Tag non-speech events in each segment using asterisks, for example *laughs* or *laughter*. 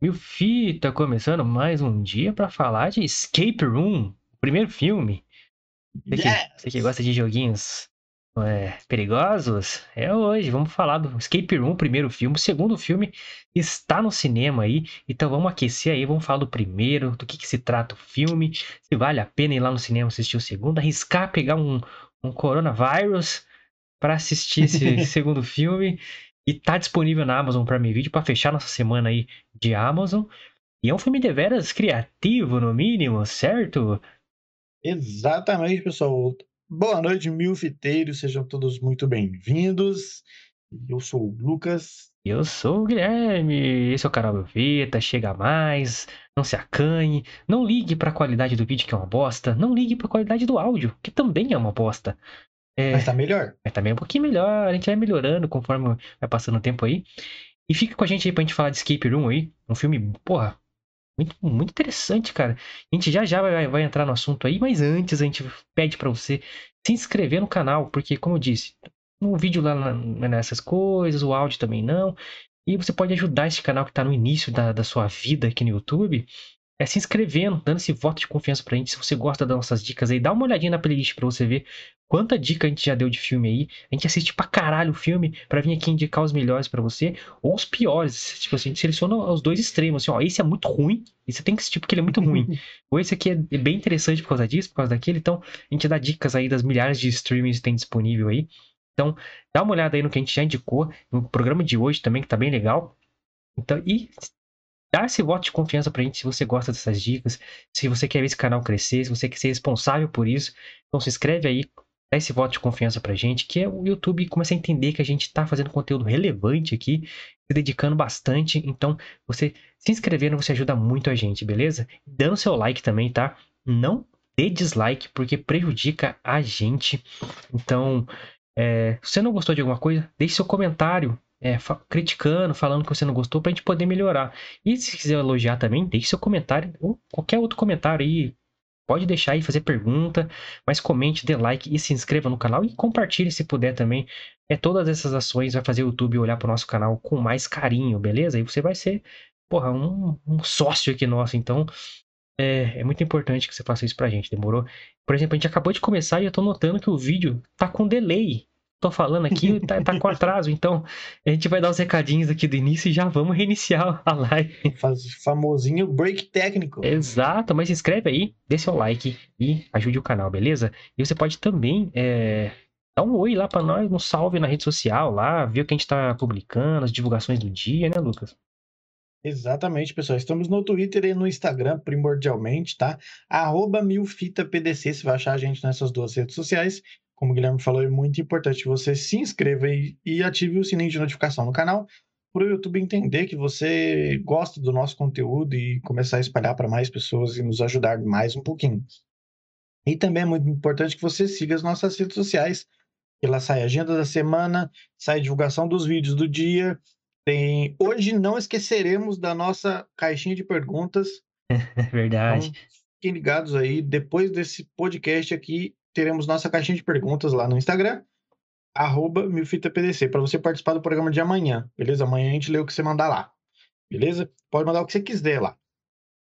Mil Fita começando mais um dia pra falar de Escape Room, o primeiro filme. Você que, Yes! você que gosta de joguinhos é, perigosos, é hoje. Vamos falar do Escape Room, o primeiro filme. O segundo filme está no cinema aí, então vamos aquecer aí, vamos falar do primeiro, do que, que se trata o filme, se vale a pena ir lá no cinema assistir o segundo, arriscar pegar um, um coronavírus para assistir esse *laughs* *laughs* segundo filme. E tá disponível na Amazon Prime Video para fechar nossa semana aí de Amazon. E é um filme deveras criativo, no mínimo, certo? Exatamente, pessoal. Boa noite, milfiteiros. Sejam todos muito bem-vindos. Eu sou o Lucas. Eu sou o Guilherme, esse é o canal do Vita, chega mais, não se acanhe, não ligue para a qualidade do vídeo que é uma bosta, não ligue para a qualidade do áudio, que também é uma bosta. É, Mas tá melhor? mas também é um pouquinho melhor, a gente vai melhorando conforme vai passando o tempo aí. E fica com a gente aí pra gente falar de Escape Room aí, um filme, porra, muito, muito interessante, cara. A gente já já vai, vai entrar no assunto aí, mas antes a gente pede pra você se inscrever no canal, porque como eu disse, o vídeo lá na- nessas coisas, o áudio também não. E você pode ajudar esse canal que tá no início da, da sua vida aqui no YouTube, é se inscrevendo, dando esse voto de confiança pra gente. Se você gosta das nossas dicas aí, dá uma olhadinha na playlist pra você ver quanta dica a gente já deu de filme aí. A gente assiste pra caralho o filme pra vir aqui indicar os melhores pra você ou os piores. Tipo assim, a gente seleciona os dois extremos. Assim, ó, esse é muito ruim e você tem que assistir porque ele é muito ruim. *laughs* ou esse aqui é bem interessante por causa disso, por causa daquele. Então, a gente dá dicas aí das milhares de streamings que tem disponível aí. Então, dá uma olhada aí no que a gente já indicou no programa de hoje também, que tá bem legal. Então, e dá esse voto de confiança pra gente se você gosta dessas dicas, se você quer ver esse canal crescer, se você quer ser responsável por isso. Então se inscreve aí, dá esse voto de confiança pra gente, que é o YouTube começa a entender que a gente tá fazendo conteúdo relevante aqui, se dedicando bastante. Então, você se inscrevendo, você ajuda muito a gente, beleza? Dando seu like também, tá? Não dê dislike, porque prejudica a gente. Então, é, se você não gostou de alguma coisa, deixe seu comentário. É, criticando, falando que você não gostou, pra gente poder melhorar. E se quiser elogiar também, deixe seu comentário, ou qualquer outro comentário aí. Pode deixar aí, fazer pergunta, mas comente, dê like e se inscreva no canal e compartilhe se puder também. É, todas essas ações vai fazer o YouTube olhar pro nosso canal com mais carinho, beleza? E você vai ser, porra, um, um sócio aqui nosso. Então, é, é muito importante que você faça isso pra gente, demorou? Por exemplo, a gente acabou de começar e eu tô notando que o vídeo tá com delay. Tô falando aqui, tá, tá com atraso. Então, a gente vai dar os recadinhos aqui do início e já vamos reiniciar a live. Faz famosinho break técnico. Exato, mas se inscreve aí, dê seu like e ajude o canal, beleza? E você pode também é, dar um oi lá pra nós, um salve na rede social lá, ver o que a gente tá publicando, as divulgações do dia, né, Lucas? Exatamente, pessoal. Estamos no Twitter e no Instagram, primordialmente, tá? Arroba milfitapdc, você vai achar a gente nessas duas redes sociais. Como o Guilherme falou, é muito importante você se inscreva e, e ative o sininho de notificação no canal, para o YouTube entender que você gosta do nosso conteúdo e começar a espalhar para mais pessoas e nos ajudar mais um pouquinho. E também é muito importante que você siga as nossas redes sociais, que lá sai a agenda da semana, sai a divulgação dos vídeos do dia, tem... Hoje não esqueceremos da nossa caixinha de perguntas. *laughs* É Então, verdade. fiquem ligados aí. Depois desse podcast aqui, teremos nossa caixinha de perguntas lá no Instagram, arroba milfitapdc, para você participar do programa de amanhã, beleza? Amanhã a gente lê o que você mandar lá, beleza? Pode mandar o que você quiser lá.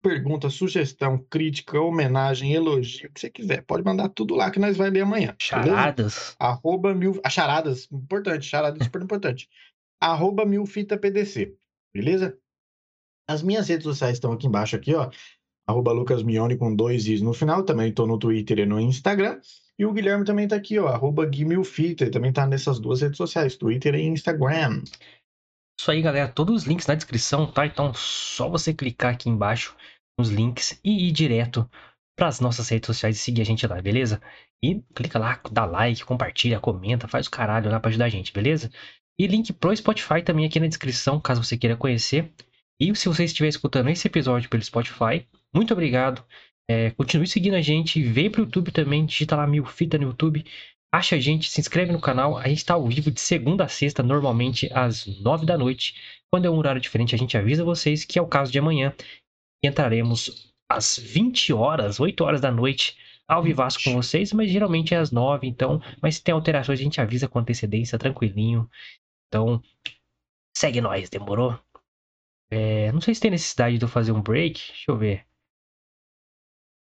Pergunta, sugestão, crítica, homenagem, elogio, o que você quiser. Pode mandar tudo lá que nós vai ler amanhã. beleza? Charadas. arroba mil. A charadas, importante, charada super importante. Arroba milfitapdc, beleza? As minhas redes sociais estão aqui embaixo, aqui, ó. Arroba Lucas Mione com dois i's no final. Também tô no Twitter e no Instagram. E o Guilherme também tá aqui, ó. Arroba Guimilfita. Também tá nessas duas redes sociais, Twitter e Instagram. Isso aí, galera. Todos os links na descrição, tá? Então, só você clicar aqui embaixo nos links e ir direto para as nossas redes sociais e seguir a gente lá, beleza? E clica lá, dá like, compartilha, comenta, faz o caralho lá para ajudar a gente, beleza? E link pro Spotify também aqui na descrição, caso você queira conhecer. E se você estiver escutando esse episódio pelo Spotify, muito obrigado. É, continue seguindo a gente, vem pro YouTube também, digita lá mil fita no YouTube. Acha a gente, se inscreve no canal. A gente tá ao vivo de segunda a sexta, normalmente às nove da noite. Quando é um horário diferente, a gente avisa vocês que é o caso de amanhã. Entraremos às 20 horas, 8 horas da noite, ao vivaço com vocês, mas geralmente é às 9, então. Mas se tem alterações, a gente avisa com antecedência, tranquilinho. Então, segue nós, demorou? É, não sei se tem necessidade de eu fazer um break. Deixa eu ver.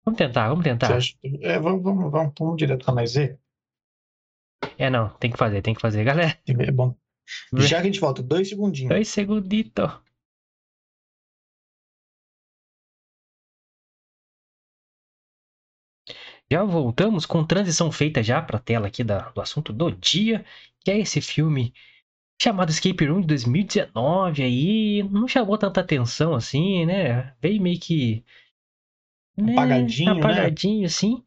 Vamos tentar, vamos tentar. acha- É, vamos, vamos, vamos, vamos direto pra mais Z. É, não, tem que fazer, tem que fazer. Galera, É bom. Já que a gente volta, dois segundinhos. dois segunditos. Já voltamos com transição feita já pra tela aqui da, do assunto do dia, que é esse filme chamado Escape Room de 2019 aí, não chamou tanta atenção assim, né? Veio meio que né, Apagadinho, né? apagadinho assim.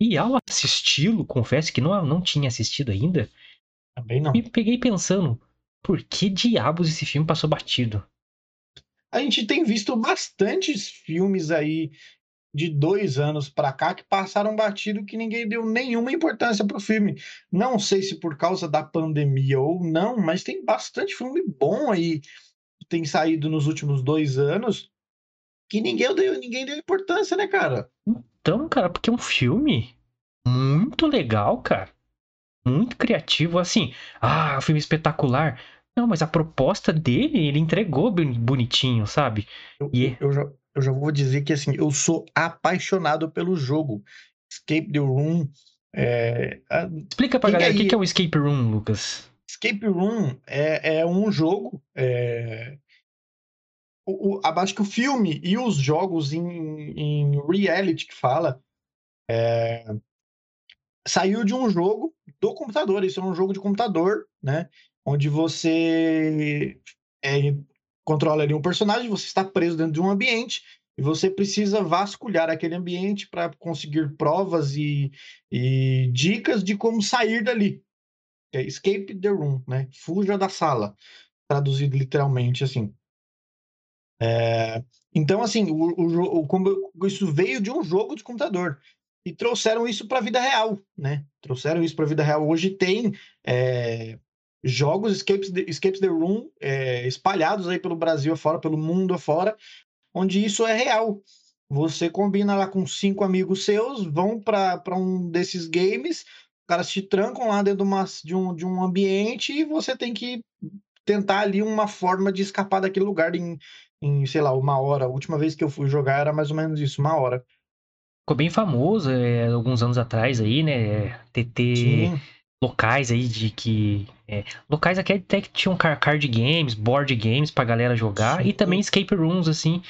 E ao assisti-lo, confesso que não, não tinha assistido ainda, Também não. me peguei pensando, por que diabos esse filme passou batido? A gente tem visto bastantes filmes aí de dois anos pra cá que passaram batido que ninguém deu nenhuma importância pro filme. Não sei se por causa da pandemia ou não, mas tem bastante filme bom aí que tem saído nos últimos dois anos que ninguém deu, ninguém deu importância, né, cara? Então, cara, porque é um filme muito legal, cara. Muito criativo, assim. Ah, filme espetacular. Não, mas a proposta dele, ele entregou bonitinho, sabe? Eu, E- eu, já, eu já vou dizer que assim, eu sou apaixonado pelo jogo. Escape the Room. é, Explica pra Quem galera o que que é o Escape Room, Lucas. Escape Room é, é um jogo. É... O, o, acho que o filme e os jogos em, em reality que fala é, saiu de um jogo do computador. Isso é um jogo de computador, né? Onde você é, controla ali um personagem, você está preso dentro de um ambiente e você precisa vasculhar aquele ambiente para conseguir provas e, e dicas de como sair dali. É escape the room, né? Fuja da sala, traduzido literalmente assim. É, então, assim, o, o, o- isso veio de um jogo de computador e trouxeram isso para a vida real, né? Trouxeram isso para a vida real. Hoje tem é, jogos Escapes the, Escapes the Room é, espalhados aí pelo Brasil afora, pelo mundo afora, onde isso é real. Você combina lá com cinco amigos seus, vão para um desses games, os caras te trancam lá dentro de, uma, de, um, de um ambiente e você tem que tentar ali uma forma de escapar daquele lugar em, em, sei lá, uma hora. A última vez que eu fui jogar era mais ou menos isso, uma hora. Ficou bem famoso é, alguns anos atrás aí, né? TT Sim, locais aí de que. é, locais aqui até que tinham car- card games, board games pra galera jogar. Sim. E também escape rooms, assim.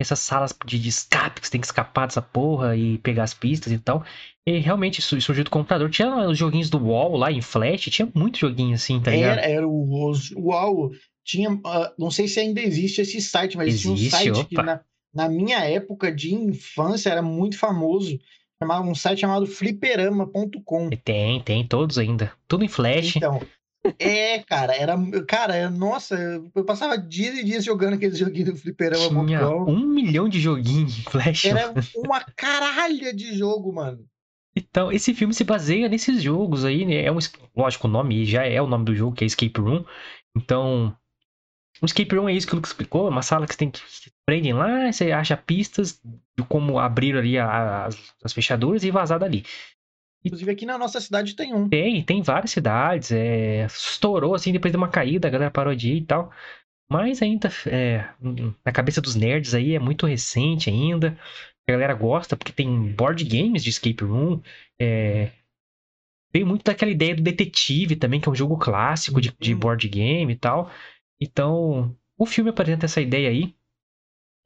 Essas salas de, de escape que você tem que escapar dessa porra e pegar as pistas e tal. E realmente isso surgiu do computador. Tinha os joguinhos do Wall lá em Flash, tinha muito joguinho assim, tá ligado? era, era o, uau, tinha, ah, não sei se ainda existe esse site, mas Existe, tinha um site que opa. na, na minha época de infância era muito famoso, chamava um site chamado fliperama.com. Tem, tem, todos ainda. Tudo em Flash. Então, é, cara, era, cara, nossa, eu passava dias e dias jogando aqueles joguinhos do Tinha fliperama.com. um milhão de joguinhos em Flash. Era *laughs* uma caralha de jogo, mano. Então, esse filme se baseia nesses jogos aí, né? É um, lógico, o nome já é o nome do jogo, que é Escape Room. Então, um Escape Room é isso que o Lucas explicou, é uma sala que você tem que prendem lá, você acha pistas de como abrir ali as, as fechaduras e vazar dali. Inclusive aqui na nossa cidade tem um. Tem, tem várias cidades, é, estourou assim depois de uma caída, a galera parou de ir e tal. Mas ainda, é, na cabeça dos nerds aí, é muito recente ainda. A galera gosta porque tem board games de escape room. É, veio muito daquela ideia do detetive também, que é um jogo clássico de, de Uhum. board game e tal. Então, o filme apresenta essa ideia aí.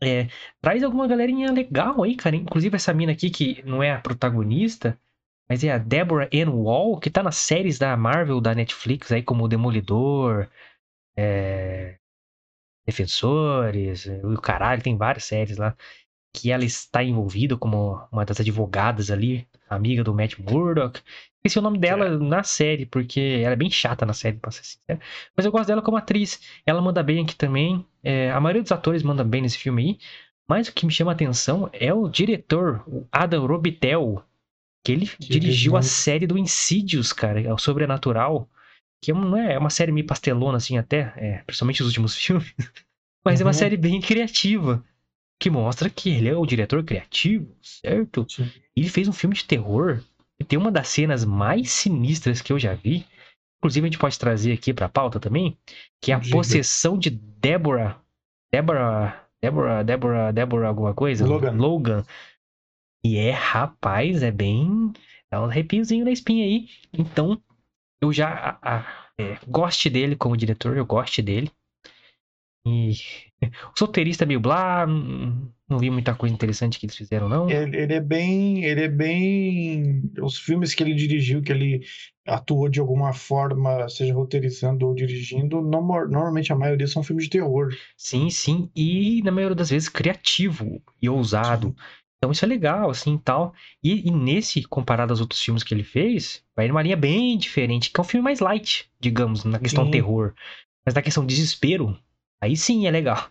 É, traz alguma galerinha legal aí, cara. Inclusive essa mina aqui, que não é a protagonista, mas é a Deborah Ann Wall, que tá nas séries da Marvel, da Netflix, aí como Demolidor, é, Defensores, o caralho, tem várias séries lá. Que ela está envolvida como uma das advogadas ali, amiga do Matt Murdock. Esqueci o nome dela na série, porque ela é bem chata na série, pra ser sincero. Mas eu gosto dela como atriz. Ela manda bem aqui também. É, a maioria dos atores manda bem nesse filme aí. Mas o que me chama a atenção é o diretor, o Adam Robitel, que ele dirigiu a série do Insidious, cara, é o Sobrenatural, que é, não é, é uma série meio pastelona assim até, é, principalmente os últimos *laughs* filmes, mas é uma Uhum. série bem criativa, que mostra que ele é o diretor criativo, certo? Sim. Ele fez um filme de terror e tem uma das cenas mais sinistras que eu já vi. Inclusive, a gente pode trazer aqui pra pauta também, que é a Diga. possessão de Deborah Deborah, Deborah, Deborah, Deborah alguma coisa? Logan. Logan. E é, rapaz, é bem. Dá um arrepiozinho na espinha aí. Então, eu já a, a, é, goste dele como diretor, eu goste dele. E o solteirista meio blá, não vi muita coisa interessante que eles fizeram, não. Ele, ele, é bem. Ele é bem. Os filmes que ele dirigiu, que ele atuou de alguma forma, seja roteirizando ou dirigindo, não, normalmente a maioria são filmes de terror. Sim, sim. E na maioria das vezes criativo e ousado. Sim. Então isso é legal, assim, tal. E, e, nesse, comparado aos outros filmes que ele fez, vai numa linha bem diferente, que é um filme mais light, digamos, na questão sim. terror. Mas na questão desespero, Aí sim é legal.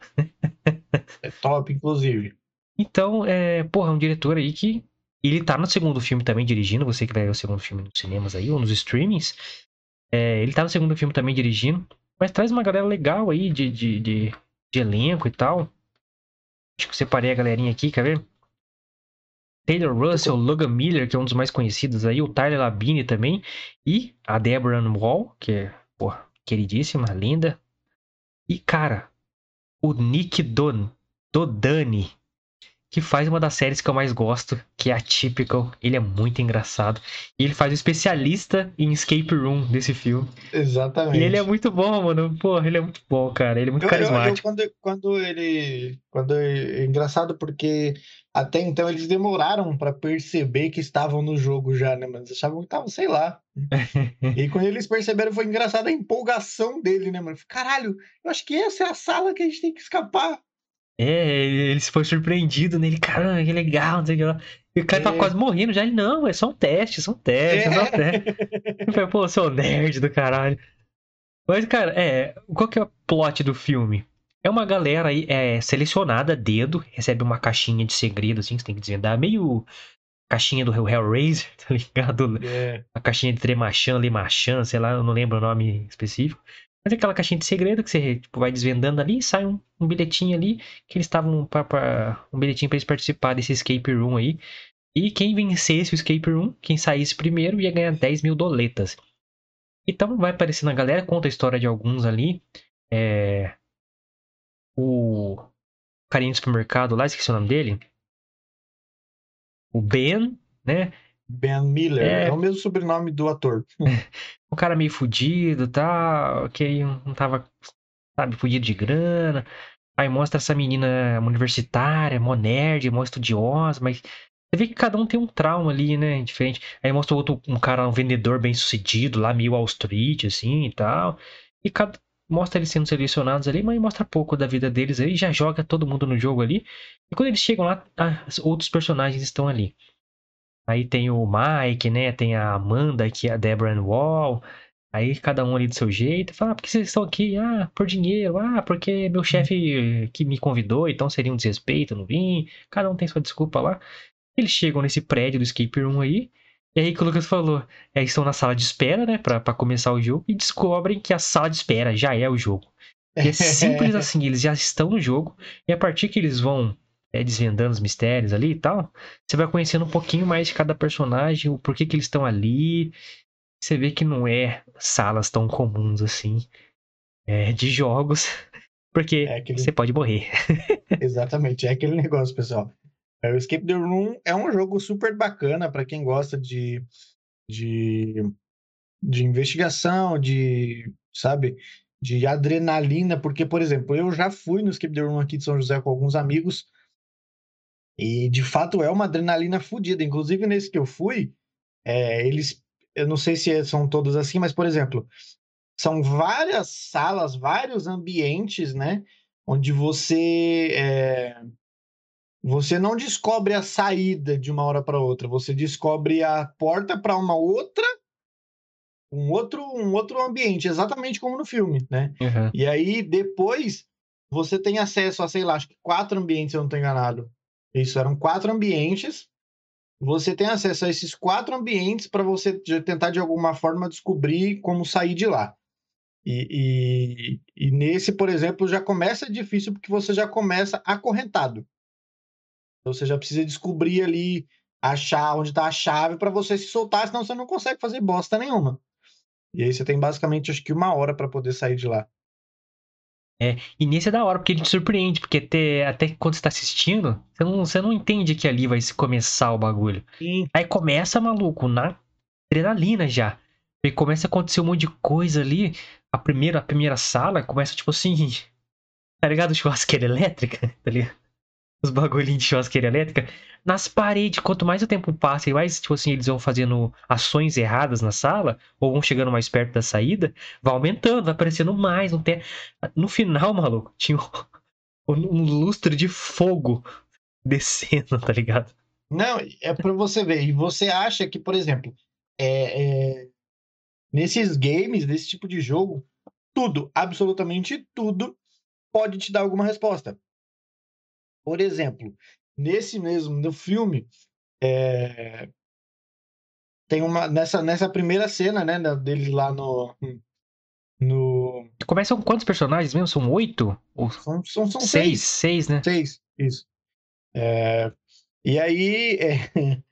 é top, inclusive. Então, é, porra, é um diretor aí que. Ele tá no segundo filme também dirigindo, você que vai ver o segundo filme nos cinemas aí, ou nos streamings. É, ele tá no segundo filme também dirigindo. Mas traz uma galera legal aí de, de, de, de elenco e tal. Acho que separei a galerinha aqui, quer ver? Taylor Russell, Logan Miller, que é um dos mais conhecidos aí, o Tyler Labine também, e a Deborah Wall, que é, porra, queridíssima, linda, e, cara, o Nick Don, Dodani, que faz uma das séries que eu mais gosto, que é a Typical. Ele é muito engraçado. E ele faz o especialista em Escape Room desse filme. Exatamente. E ele é muito bom, mano. Porra, ele é muito bom, cara. Ele é muito eu, carismático. Eu, eu, quando, quando ele. Quando é engraçado porque até então eles demoraram para perceber que estavam no jogo já, né? Mas achavam que estavam, sei lá. *laughs* e quando eles perceberam, foi engraçada a empolgação dele, né, mano? Caralho, eu acho que essa é a sala que a gente tem que escapar. É, ele se foi surpreendido nele, caramba, que legal, não sei o que lá. E o cara tá é. tá quase morrendo já. Ele, não, é só um teste, só um teste, é, só um teste. *laughs* Eu falei, pô, seu nerd do caralho. Mas, cara, é. Qual que é o plot do filme? É uma galera aí é, selecionada dedo, recebe uma caixinha de segredo, assim, que você tem que desvendar. Meio caixinha do Hellraiser, *laughs* tá ligado? É. A caixinha de Tremachan, Lemachan, sei lá, eu não lembro o nome específico. Mas é aquela caixinha de segredo que você tipo, vai desvendando ali e sai um, um bilhetinho ali que eles estavam para um bilhetinho para eles participar desse escape room aí. E quem vencesse o escape room, quem saísse primeiro, ia ganhar 10 mil doletas. Então vai aparecendo a galera, conta a história de alguns ali. É... O carinha do supermercado lá, esqueci o nome dele. O Ben, né? Ben Miller, é, é o mesmo sobrenome do ator. *laughs* o cara meio fudido, tá, que não tava, sabe, fudido de grana. Aí mostra essa menina universitária, mó nerd, mó estudiosa, mas você vê que cada um tem um trauma ali, né, diferente. Aí mostra outro, um cara, um vendedor bem sucedido, lá meio Wall Street, assim, e tal. E cada, mostra eles sendo selecionados ali, mas mostra pouco da vida deles aí, já joga todo mundo no jogo ali. E quando eles chegam lá, outros personagens estão ali. Aí tem o Mike, né? Tem a Amanda, que é a Deborah Wall. Aí cada um ali do seu jeito. Fala, ah, por que vocês estão aqui? Ah, por dinheiro. Ah, porque meu chefe que me convidou, então seria um desrespeito, não vim. Cada um tem sua desculpa lá. Eles chegam nesse prédio do escape room aí. E aí que o Lucas falou, é, estão na sala de espera, né, pra, pra começar o jogo, e descobrem que a sala de espera já é o jogo. E é simples *laughs* assim, eles já estão no jogo, e a partir que eles vão é, desvendando os mistérios ali e tal, você vai conhecendo um pouquinho mais de cada personagem, o porquê que eles estão ali. Você vê que não é salas tão comuns assim é, de jogos, *laughs* porque é aquele... você pode morrer. *laughs* Exatamente, é aquele negócio, pessoal. É, o Escape the Room é um jogo super bacana para quem gosta de, de, de investigação, de, sabe, de adrenalina, porque, por exemplo, eu já fui no Escape the Room aqui de São José com alguns amigos e de fato é uma adrenalina fodida. Inclusive, nesse que eu fui, é, eles. Eu não sei se são todos assim, mas, por exemplo, são várias salas, vários ambientes, né? Onde você. É, você não descobre a saída de uma hora para outra, você descobre a porta para uma outra um outro um outro ambiente, exatamente como no filme, né? Uhum. E aí depois você tem acesso a, sei lá, acho que quatro ambientes, se eu não estou enganado. Isso, eram quatro ambientes. Você tem acesso a esses quatro ambientes para você tentar, de alguma forma, descobrir como sair de lá. E, e, e, nesse, por exemplo, já começa difícil porque você já começa acorrentado. Então, você já precisa descobrir ali, achar onde está a chave para você se soltar, senão você não consegue fazer bosta nenhuma. E aí você tem basicamente, acho que uma hora para poder sair de lá. É, e nesse é da hora, porque ele te surpreende, porque até, até quando você tá assistindo, você não, você não entende que ali vai se começar o bagulho. Sim. Aí começa, maluco, na adrenalina já. E começa a acontecer um monte de coisa ali. A primeira, a primeira sala começa, tipo assim. *laughs* Tá ligado? Churrasqueira elétrica, *laughs* tá ligado? Os bagulhinhos de churrasqueira elétrica. Nas paredes, quanto mais o tempo passa e mais, tipo assim, eles vão fazendo ações erradas na sala, ou vão chegando mais perto da saída, vai aumentando, vai aparecendo mais. Não. No final, maluco, tinha *laughs* um, um lustre de fogo descendo, tá ligado? Não, é pra você ver. E você acha que, por exemplo, é, é, nesses games, nesse tipo de jogo, tudo, absolutamente tudo, pode te dar alguma resposta. Por exemplo, nesse mesmo no filme, é, tem uma nessa, nessa primeira cena, né, deles lá no no Começam quantos personagens mesmo? São oito? Ou são, são, são seis? seis, Seis, né? seis, isso. É, e aí é, *laughs*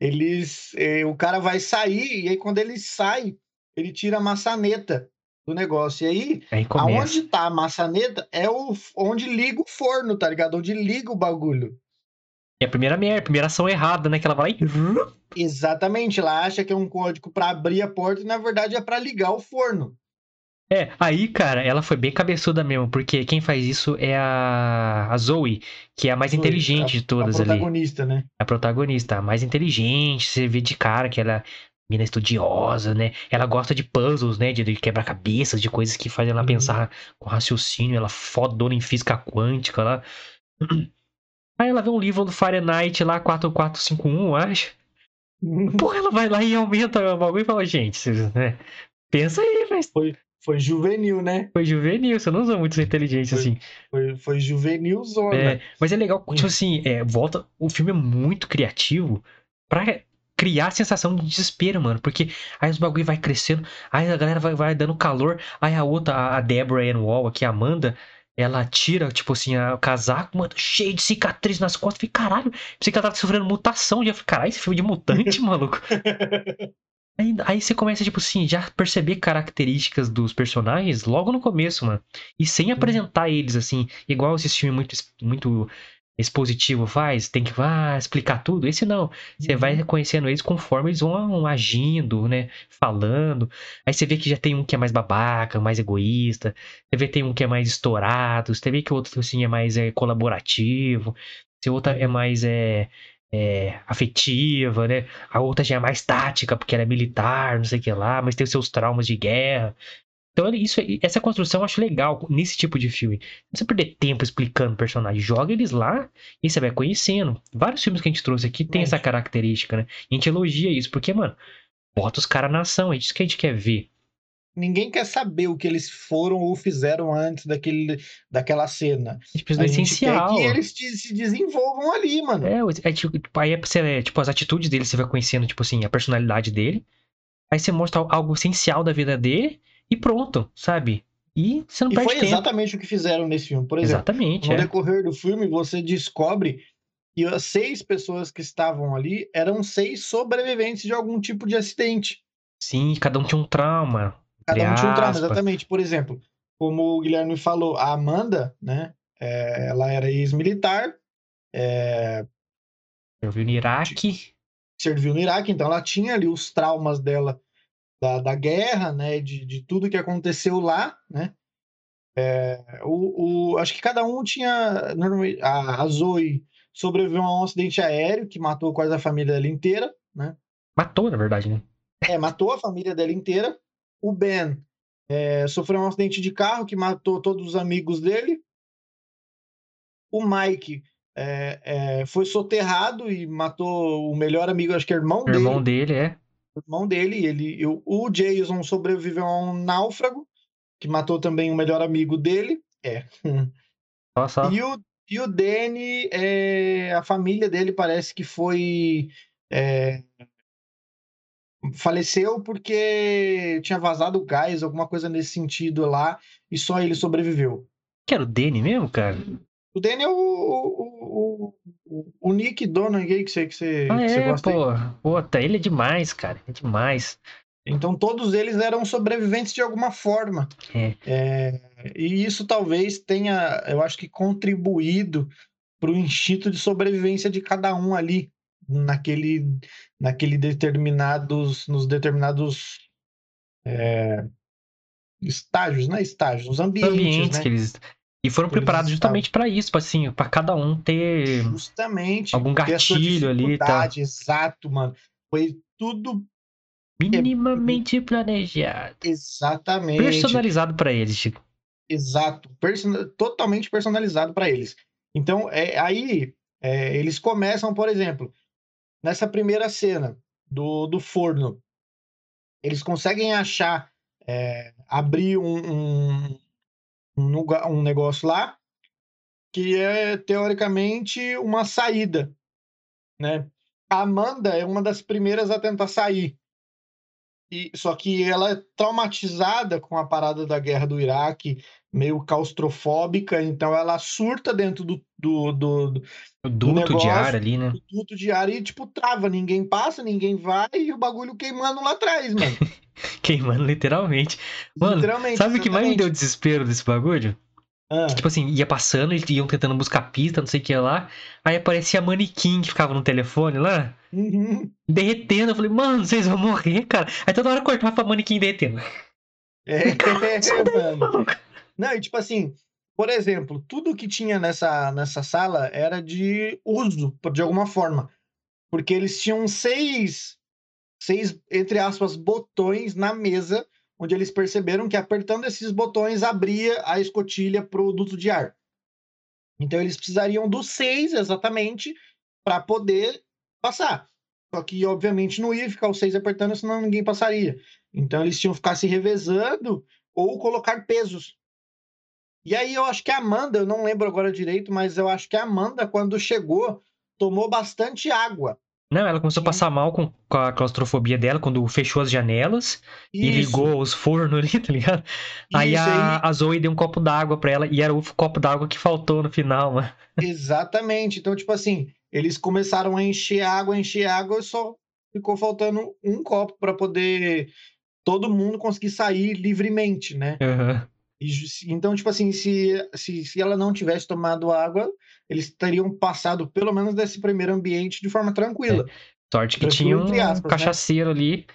eles, é, o cara vai sair e aí quando ele sai, ele tira a maçaneta do negócio. E aí Aí. Aonde tá a maçaneta é o, onde liga o forno, tá ligado? Onde liga o bagulho. É a primeira merda, a primeira ação errada, né? Que ela vai. Exatamente, ela acha que é um código pra abrir a porta e na verdade é pra ligar o forno. É, aí, cara, ela foi bem cabeçuda mesmo, porque quem faz isso é a, a Zoe, que é a mais Zoe, inteligente de todas a ali. protagonista, né? A protagonista, a mais inteligente, você vê de cara que ela mina estudiosa, né? Ela gosta de puzzles, né? De, de quebra-cabeças, de coisas que fazem ela Uhum. pensar com raciocínio, ela fodona em física quântica lá. *clears throat* Aí ela vê um livro do Fahrenheit lá, 4451, eu acho. Porra, ela vai lá e aumenta o bagulho e fala, gente, né? Pensa aí, mas Foi juvenil, né? foi juvenil, você não usa muito inteligente Foi. assim. Foi, foi juvenil zona. É, mas é legal, tipo assim, é, volta. O filme é muito criativo pra criar a sensação de desespero, mano. Porque aí os bagulho vai crescendo, aí a galera vai, vai dando calor, aí a outra, a- a Deborah Ann Wall, aqui, a Amanda, ela tira, tipo assim, a- o casaco, mano, cheio de cicatriz nas costas. Falei, caralho, pensei que ela tava sofrendo mutação. Já falei, caralho, esse filme de mutante, *laughs* maluco. Aí, aí você começa, tipo assim, já perceber características dos personagens logo no começo, mano. E sem apresentar eles, assim, igual esse filme muito, muito expositivo faz, tem que ah, explicar tudo. Esse não. Você Uhum. vai reconhecendo eles conforme eles vão agindo, né? Falando. Aí você vê que já tem um que é mais babaca, mais egoísta. Você vê que tem um que é mais estourado. Você vê que o outro, assim, é mais é, colaborativo. Esse outro é mais é, é, afetiva, né? A outra já é mais tática, porque ela é militar, não sei o que lá, mas tem os seus traumas de guerra. Então, isso, essa construção eu acho legal nesse tipo de filme. Não precisa perder tempo explicando o personagem. Joga eles lá e você vai conhecendo. Vários filmes que a gente trouxe aqui tem essa característica, né? A gente elogia isso, porque, mano, bota os caras na ação. É isso que a gente quer ver. Ninguém quer saber o que eles foram ou fizeram antes daquele, daquela cena. A gente precisa A do gente essencial. quer que eles te- se desenvolvam ali, mano. É, é tipo, aí é, é, tipo, as atitudes dele, você vai conhecendo, tipo assim, a personalidade dele. Aí você mostra algo essencial da vida dele e pronto, sabe? E você não E perde foi tempo. exatamente o que fizeram nesse filme. Por exemplo, Exatamente, no é. decorrer do filme, você descobre que as seis pessoas que estavam ali eram seis sobreviventes de algum tipo de acidente. Sim, cada um tinha um trauma. Cada um tinha um trauma, aspas. exatamente. Por exemplo, como o Guilherme falou, a Amanda, né? é, ela era ex-militar, é, Eu vi no Iraque. serviu no Iraque, então ela tinha ali os traumas dela da, da guerra, né? De, de tudo que aconteceu lá, né? É, o, o- acho que cada um tinha. A, a Zoe sobreviveu a um acidente aéreo que matou quase a família dela inteira, né? Matou, na verdade, né? É, matou a família dela inteira. O Ben é, sofreu um acidente de carro que matou todos os amigos dele. O Mike é, é, foi soterrado e matou o melhor amigo, acho que é irmão O dele. irmão dele é. O irmão dele. Ele, o, o Jason sobreviveu a um náufrago que matou também o melhor amigo dele. É. Só. E o, e o Danny, é, a família dele parece que foi. é, faleceu porque tinha vazado gás, alguma coisa nesse sentido lá, e só ele sobreviveu. Que era o Danny mesmo, cara? O Danny é o, o, o, o, Nick Donoghue que você, que você, Ah, que você é, gosta aí. pô. Puta, ele é demais, cara. É demais. Então todos eles eram sobreviventes de alguma forma. É. É, e isso talvez tenha, eu acho que contribuído para o instinto de sobrevivência de cada um ali naquele, naquele determinados, nos determinados é, estágios, né? Estágios, os ambientes, ambientes né? que eles. E foram Eles preparados justamente para isso, assim, para cada um ter Justamente. algum gatilho ali e tal. dificuldade, Exato, mano. Foi tudo minimamente planejado. exatamente. Personalizado para eles, Chico. Exato, person- totalmente personalizado para eles. Então, é, aí é, eles começam, por exemplo, nessa primeira cena do, do forno, eles conseguem achar, é, abrir um, um, um lugar- um negócio lá que é teoricamente uma saída, né? A Amanda é uma das primeiras a tentar sair. E, só que ela é traumatizada com a parada da guerra do Iraque, meio claustrofóbica, então ela surta dentro do, do, do, do O duto de negócio- ar ali, né? duto de ar e, tipo, trava. Ninguém passa, ninguém vai e o bagulho queimando lá atrás, mano. *laughs* Queimando literalmente. Mano, Literalmente. Sabe o que mais me deu desespero desse bagulho? Ah, Tipo assim, ia passando, eles iam tentando buscar pista, não sei o que lá. Aí aparecia a manequim que ficava no telefone lá, uhum. derretendo. Eu falei, mano, vocês vão morrer, cara. Aí toda hora cortava pra manequim derretendo. É, *laughs* Sai *laughs* daí, mano. Não, e tipo assim, por exemplo, tudo que tinha nessa, nessa sala era de uso, de alguma forma. Porque eles tinham seis, seis, entre aspas, botões na mesa, onde eles perceberam que apertando esses botões abria a escotilha para o duto de ar. Então eles precisariam dos seis exatamente para poder passar. Só que, obviamente, não ia ficar os seis apertando, senão ninguém passaria. Então eles tinham que ficar se revezando ou colocar pesos. E aí eu acho que a Amanda, eu não lembro agora direito, mas eu acho que a Amanda, quando chegou, tomou bastante água. Não, ela começou a passar mal com, com a claustrofobia dela quando fechou as janelas e Isso, ligou os fornos ali, *laughs* tá ligado? Aí isso a, a Zoe deu um copo d'água pra ela e era o copo d'água que faltou no final, mano. Exatamente. Então, tipo assim, eles começaram a encher água, encher água, e só ficou faltando um copo para poder todo mundo conseguir sair livremente, né? Aham. E então, tipo assim, se, se, se ela não tivesse tomado água, eles teriam passado pelo menos desse primeiro ambiente de forma tranquila. Sorte que tinha um aspas, né? cachaceiro ali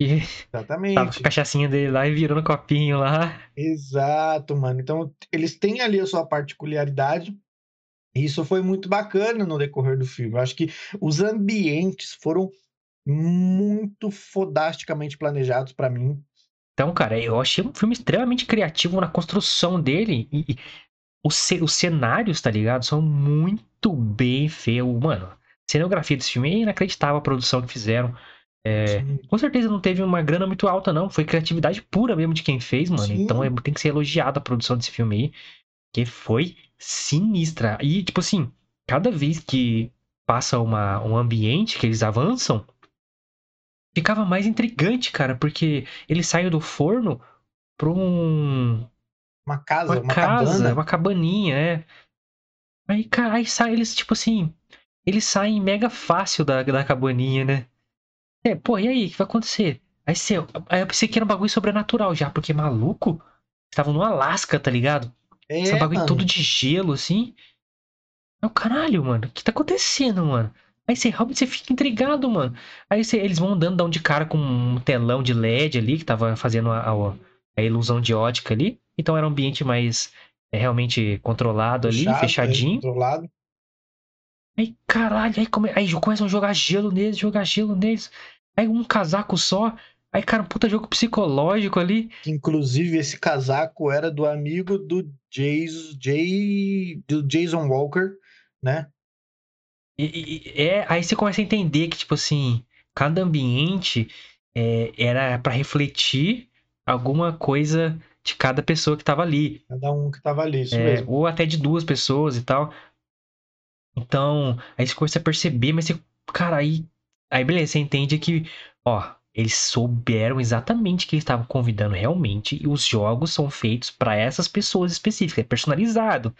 e tava com Exatamente. a cachaçinha dele lá e virando copinho lá. Exato, mano. Então, eles têm ali a sua particularidade. E isso foi muito bacana no decorrer do filme. Eu acho que os ambientes foram muito fodasticamente planejados pra mim. Então, cara, eu achei um filme extremamente criativo na construção dele. E os, os cenários, tá ligado? São muito bem feitos. Mano, a cenografia desse filme é inacreditável a produção que fizeram. É, com certeza não teve uma grana muito alta, não. Foi criatividade pura mesmo de quem fez, mano. Sim. Então é- tem que ser elogiado a produção desse filme aí. Que foi sinistra. E, tipo assim, cada vez que passa uma, um ambiente que eles avançam, ficava mais intrigante, cara. Porque eles saem do forno pra um, Uma casa, uma, uma, casa, cabana. uma cabaninha, é. Aí, cara, aí sai eles, tipo assim, eles saem mega fácil da, da cabaninha, né? É, pô, e aí, o que vai acontecer? Aí, você, aí eu pensei que era um bagulho sobrenatural já, porque maluco, estavam no Alasca, tá ligado? É, Esse bagulho mano. todo de gelo, assim. É o caralho, mano, o que tá acontecendo, mano? Aí você realmente você fica intrigado, mano. Aí você- eles vão andando, de cara com um telão de LED ali, que tava fazendo a, a- a ilusão de ótica ali. Então era um ambiente mais é, realmente controlado ali, é, fechadinho. controlado. Aí, caralho, aí, come... aí começam a jogar gelo neles, jogar gelo neles. Aí um casaco só. Aí, cara, um puta jogo psicológico ali. Inclusive, esse casaco era do amigo do Jason, Jay, do Jason Walker, né? E, e- é, aí você começa a entender que, tipo assim, cada ambiente é, era pra refletir alguma coisa de cada pessoa que tava ali. Cada um que tava ali, isso É, mesmo. ou até de duas pessoas e tal. Então, aí você começa a perceber, mas você, cara, aí, aí beleza, você entende que, ó, eles souberam exatamente que eles estavam convidando realmente, e os jogos são feitos pra essas pessoas específicas, é personalizado.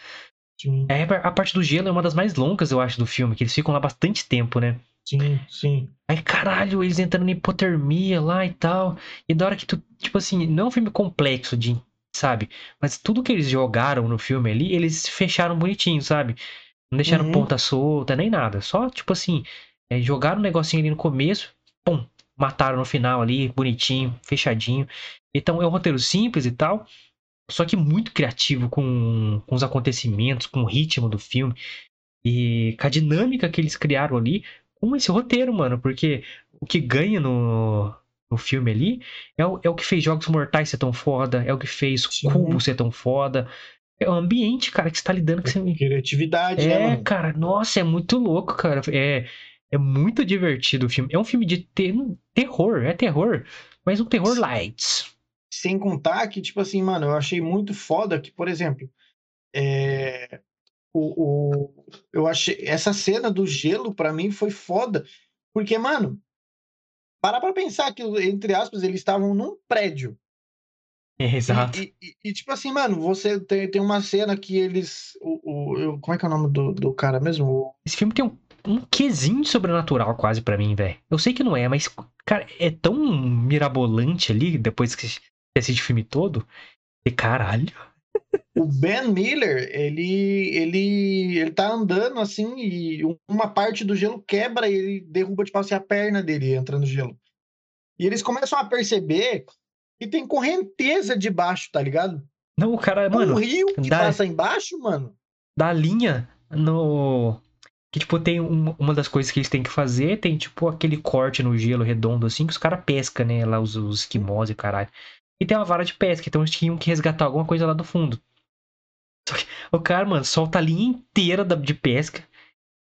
Sim. É, a parte do gelo é uma das mais longas, eu acho, do filme, que eles ficam lá bastante tempo, né? Sim, sim. Aí, caralho, eles entrando em hipotermia lá e tal. E da hora que tu, tipo assim, não é um filme complexo de, sabe? Mas tudo que eles jogaram no filme ali, eles fecharam bonitinho, sabe? Não deixaram Uhum. ponta solta, nem nada. Só, tipo assim, é, jogaram um negocinho ali no começo, pum, mataram no final ali, bonitinho, fechadinho. Então é um roteiro simples e tal, só que muito criativo com, com os acontecimentos, com o ritmo do filme e com a dinâmica que eles criaram ali com esse roteiro, mano. Porque o que ganha no, no filme ali é o, é o que fez Jogos Mortais ser tão foda, é o que fez Sim. Cubo ser tão foda. É o ambiente, cara, que você tá lidando com esse Criatividade, né, é, cara, nossa, é muito louco, cara. É, é muito divertido o filme. É um filme de ter- terror, é terror, mas um terror light. Sem contar que, tipo assim, mano, eu achei muito foda que, por exemplo, é, o, o- eu achei essa cena do gelo pra mim foi foda, porque, mano, para pra pensar que, entre aspas, eles estavam num prédio. *laughs* Exato. e- e- e, tipo assim, mano, você tem, tem uma cena que eles. O, o- como é que é o nome do, do cara mesmo? Esse filme tem um, um quesinho sobrenatural quase pra mim, velho. Eu sei que não é, mas, cara, é tão mirabolante ali, depois que você assiste o filme todo. E caralho. O Ben Miller, ele, ele, ele tá andando assim e uma parte do gelo quebra e ele derruba, tipo assim, a perna dele entra no gelo. E eles começam a perceber que tem correnteza debaixo, tá ligado? Não, o cara, um mano, rio que dá- passa embaixo, mano. da linha no. Que, tipo, tem um- uma das coisas que eles têm que fazer, tem, tipo, aquele corte no gelo redondo, assim, que os caras pescam, né? Lá os, os esquimós e caralho. E tem uma vara de pesca, então eles tinham que resgatar alguma coisa lá do fundo. Só que o cara, mano, solta a linha inteira de pesca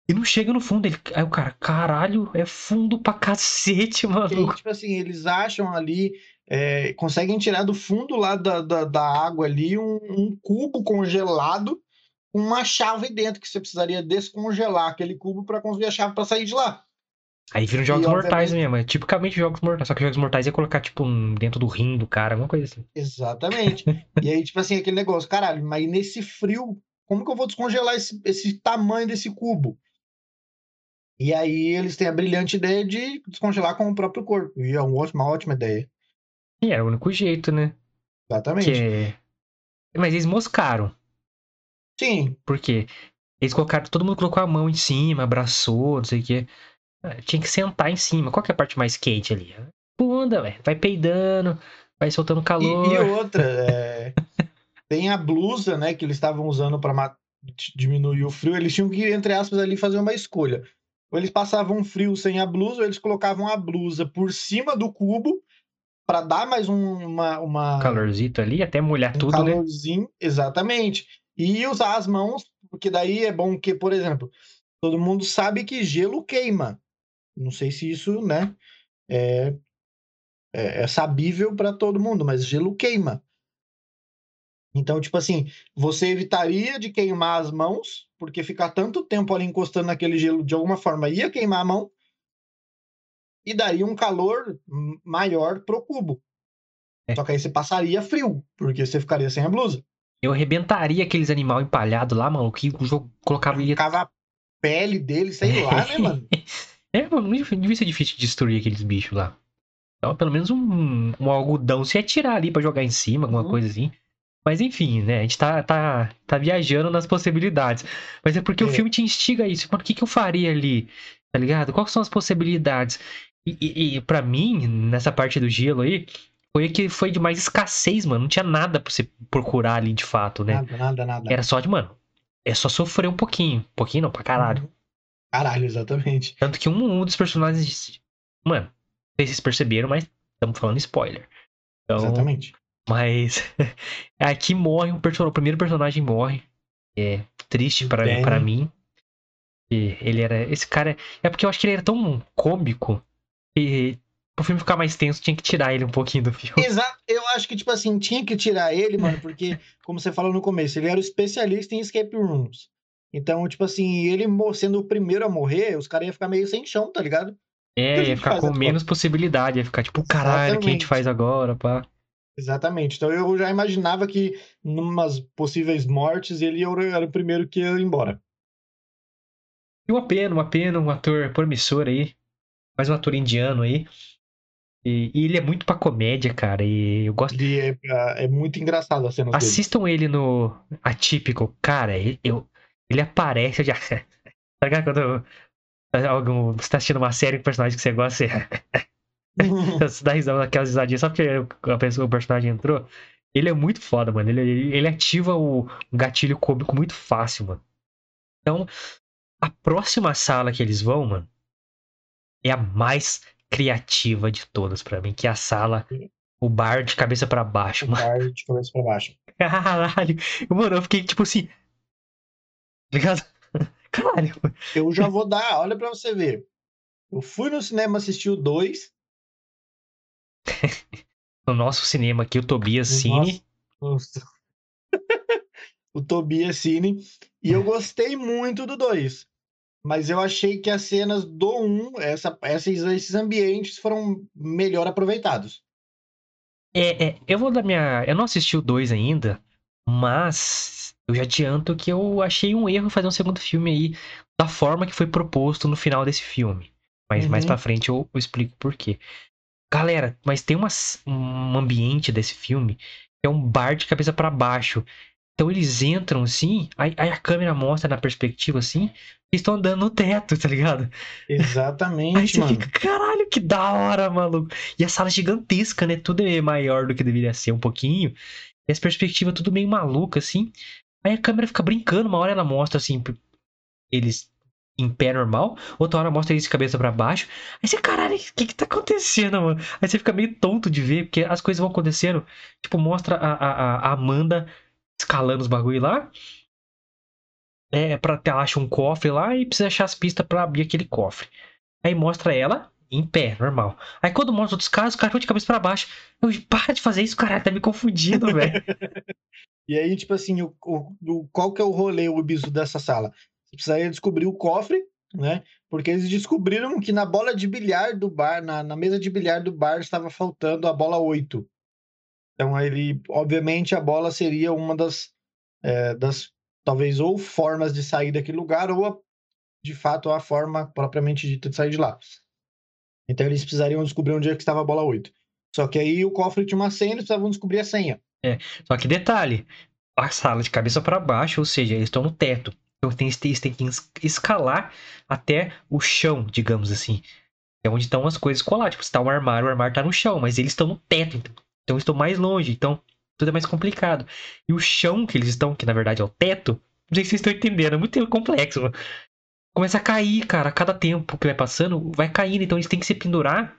e não chega no fundo. Ele, aí o cara, caralho, é fundo pra cacete, E maluco. tipo assim, eles acham ali, é, conseguem tirar do fundo lá da, da, da água ali um, um cubo congelado com uma chave dentro que você precisaria descongelar aquele cubo para conseguir a chave para sair de lá. Aí viram jogos E, mortais mesmo, é tipicamente jogos mortais. Só que jogos mortais ia colocar, tipo, um dentro do rim do cara, alguma coisa assim. Exatamente. *laughs* e aí, tipo assim, aquele negócio, caralho, mas nesse frio, como que eu vou descongelar esse, esse tamanho desse cubo? E aí eles têm a brilhante ideia de descongelar com o próprio corpo. E é uma ótima, ideia. E era o único jeito, né? Exatamente. Que é... Mas eles moscaram. Sim, Por quê? Eles colocaram, todo mundo colocou a mão em cima, abraçou, não sei o quê. Ah, Tinha que sentar em cima. Qual que é a parte mais quente ali? Bunda, velho. Vai peidando, vai soltando E, calor. e outra, *laughs* é, tem a blusa, né, que eles estavam usando para diminuir o frio. Eles tinham que, entre aspas, ali fazer uma escolha. Ou eles passavam frio sem a blusa, ou eles colocavam a blusa por cima do cubo para dar mais um- uma, uma Calorzito ali, até molhar um tudo, né? calorzinho, exatamente. E usar as mãos, porque daí é bom que, por exemplo, todo mundo sabe que gelo queima. Não sei se isso, né, é, é, é sabível para todo mundo, mas gelo queima. Então, tipo assim, você evitaria de queimar as mãos, porque ficar tanto tempo ali encostando naquele gelo de alguma forma ia queimar a mão e daria um calor maior pro cubo. É. Só que aí você passaria frio, porque você ficaria sem a blusa. Eu arrebentaria aqueles animal empalhado lá, mano, que o jogo colocava Ficava a pele dele, sei *laughs* lá, né, mano? *laughs* É, mano, não devia ser difícil de destruir aqueles bichos lá. Então, pelo menos um, um algodão se ia tirar ali pra jogar em cima, alguma Uhum. coisa assim. Mas enfim, né? A gente tá, tá, tá viajando nas possibilidades. Mas é porque o É. filme te instiga a isso. Mano, o que, que eu faria ali? Tá ligado? Quais são as possibilidades? E, e, e pra mim, nessa parte do gelo aí, foi que foi de mais escassez, mano. Não tinha nada pra você procurar ali de fato, né? Nada, nada, nada. Era só de, mano, é só sofrer um pouquinho. Um pouquinho não, pra caralho. Uhum. Caralho, exatamente. Tanto que um, um dos personagens disse, Mano, não sei se vocês perceberam, mas estamos falando spoiler. Então, Exatamente. mas *laughs* aqui morre um personagem, o primeiro personagem morre. É triste pra mim. E ele era. Esse cara. É porque eu acho que ele era tão cômico que pro filme ficar mais tenso tinha que tirar ele um pouquinho do filme. *laughs* Exato. Eu acho que, tipo assim, tinha que tirar ele, mano, porque, como você falou no começo, ele era o especialista em escape rooms. Então, tipo assim, ele sendo o primeiro a morrer, os caras iam ficar meio sem chão, tá ligado? É, ia ficar com agora? menos possibilidade. Ia ficar tipo, caralho, o que a gente faz agora, pá? Exatamente. Então eu já imaginava que, numas possíveis mortes, ele era o primeiro que ia embora. E uma pena, uma pena, um ator promissor aí. Mais um ator indiano aí. E, e ele é muito pra comédia, cara. E eu gosto. Ele é, é muito engraçado a cena dele. Assistam ele no Atípico. Cara, eu, ele aparece já. Tá ligado quando algum, você tá assistindo uma série com personagem que você gosta, você, *laughs* *laughs* você dá risada naquelas risadinhas só porque a pessoa, o personagem entrou. Ele é muito foda, mano. Ele, ele ativa o gatilho cômico muito fácil, mano. Então, a próxima sala que eles vão, mano, é a mais criativa de todas para mim, que é a sala, o bar de cabeça para baixo, o mano. Bar de cabeça para baixo. *laughs* Caralho. Mano, eu fiquei tipo assim. Ligado? *laughs* Caralho. Eu já vou dar, olha pra você ver. Eu fui no cinema assistir o 2. *laughs* no nosso cinema aqui, o Tobias No Cine. nosso- *laughs* o Tobias Cine. E eu gostei muito do 2. Mas eu achei que as cenas do 1, essa, esses, esses ambientes foram melhor aproveitados. É, é, eu vou dar minha. Eu não assisti o 2 ainda, mas eu já adianto que eu achei um erro fazer um segundo filme aí da forma que foi proposto no final desse filme. Mas mais Uhum. pra frente eu, eu explico por quê. Galera, mas tem uma, um ambiente desse filme que é um bar de cabeça pra baixo. Então eles entram assim, aí, aí a câmera mostra na perspectiva assim, eles estão andando no teto, tá ligado? *laughs* Aí Exatamente, você mano. fica, caralho, que da hora, maluco. E a sala é gigantesca, né? Tudo é maior do que deveria ser um pouquinho. E as perspectivas tudo meio maluca, assim. Aí a câmera fica brincando, uma hora ela mostra, assim, eles em pé normal, outra hora mostra eles de cabeça pra baixo. Aí você, caralho, o que que tá acontecendo, mano? Aí você fica meio tonto de ver, porque as coisas vão acontecendo. Tipo, mostra a, a, a- Amanda escalando os bagulho lá. É, pra ela acha um cofre lá e precisa achar as pistas pra abrir aquele cofre. Aí mostra ela em pé, normal. Aí quando mostra outros caras, o cara ficou de cabeça pra baixo. Eu, para de fazer isso, caralho, tá me confundindo, velho. *laughs* E aí, tipo assim, o, o- qual que é o rolê, o bizu dessa sala? Você precisaria descobrir o cofre, né? Porque eles descobriram que na bola de bilhar do bar, na, na mesa de bilhar do bar, estava faltando a bola 8. Então, ele, obviamente, a bola seria uma das, é, das talvez, ou formas de sair daquele lugar, ou, a- de fato, a forma propriamente dita de sair de lá. Então, eles precisariam descobrir onde é que estava a bola 8. Só que aí o cofre tinha uma senha, eles precisavam descobrir a senha. Só que detalhe, a sala de cabeça pra baixo, ou seja, eles estão no teto. Então tem- eles têm que es- escalar até o chão, digamos assim. É onde estão as coisas coladas. Tipo, se tá um armário, o armário tá no chão, mas eles estão no teto. Então, então estão mais longe. Então tudo é mais complicado. E o chão que eles estão, que na verdade é o teto, não sei se vocês estão entendendo, é muito complexo. Começa a cair, cara. A cada tempo que vai passando, vai caindo. Então eles têm que se pendurar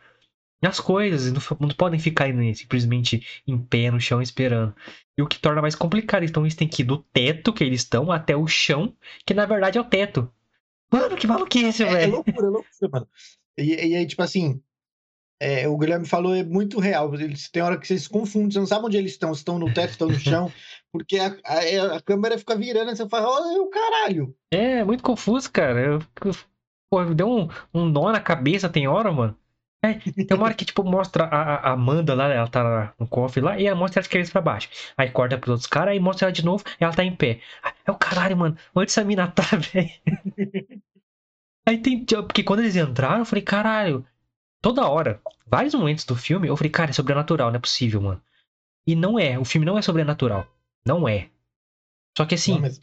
nas coisas. Não, não podem ficar né, simplesmente em pé no chão esperando. E o que torna mais complicado. Então eles têm que ir do teto que eles estão até o chão, que na verdade é o teto. Mano, que maluquice, É, é velho. loucura, é loucura, mano. E, e aí, tipo assim, é, o Guilherme falou, é muito real. Eles, tem hora que vocês se confundem, você não sabe onde eles estão, se estão no teto, estão no chão, *laughs* porque a, a, a câmera fica virando e você fala, olha o caralho. É, muito confuso, cara. Eu, eu- pô, deu um, um nó na cabeça, tem hora, mano. É, tem uma hora que, tipo, mostra a, a- Amanda lá, ela tá no cofre lá, e ela mostra ela de cabeça pra baixo. Aí corta pros outros caras, aí mostra ela de novo, e ela tá em pé. É o caralho, mano. Onde essa mina tá, *laughs* velho? Aí tem. Porque quando eles entraram, eu falei, caralho. Toda hora, vários momentos do filme, eu falei, cara, é sobrenatural, não é possível, mano. E não é, o filme não é sobrenatural. Não é. Só que assim, Não, mas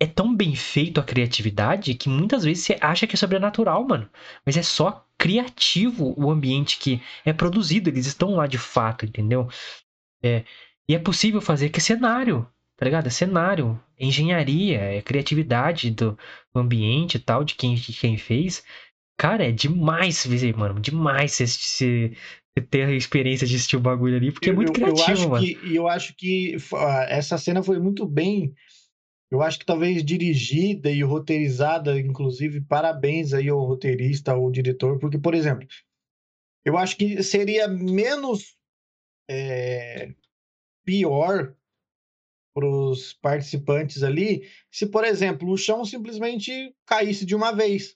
é tão bem feito a criatividade que muitas vezes você acha que é sobrenatural, mano. Mas é só criativo o ambiente que é produzido. Eles estão lá de fato, entendeu? É, e é possível fazer que é cenário, tá ligado? É cenário, é engenharia, é criatividade do, do ambiente e tal, de quem, de quem fez. Cara, é demais ver, mano. Demais você, ter a experiência de assistir o bagulho ali, porque é muito eu, criativo, eu acho mano. que, e eu acho que ah, essa cena foi muito bem. Eu acho que talvez dirigida e roteirizada, inclusive, parabéns aí ao roteirista, ao diretor, porque, por exemplo, eu acho que seria menos é, pior para os participantes ali se, por exemplo, o chão simplesmente caísse de uma vez.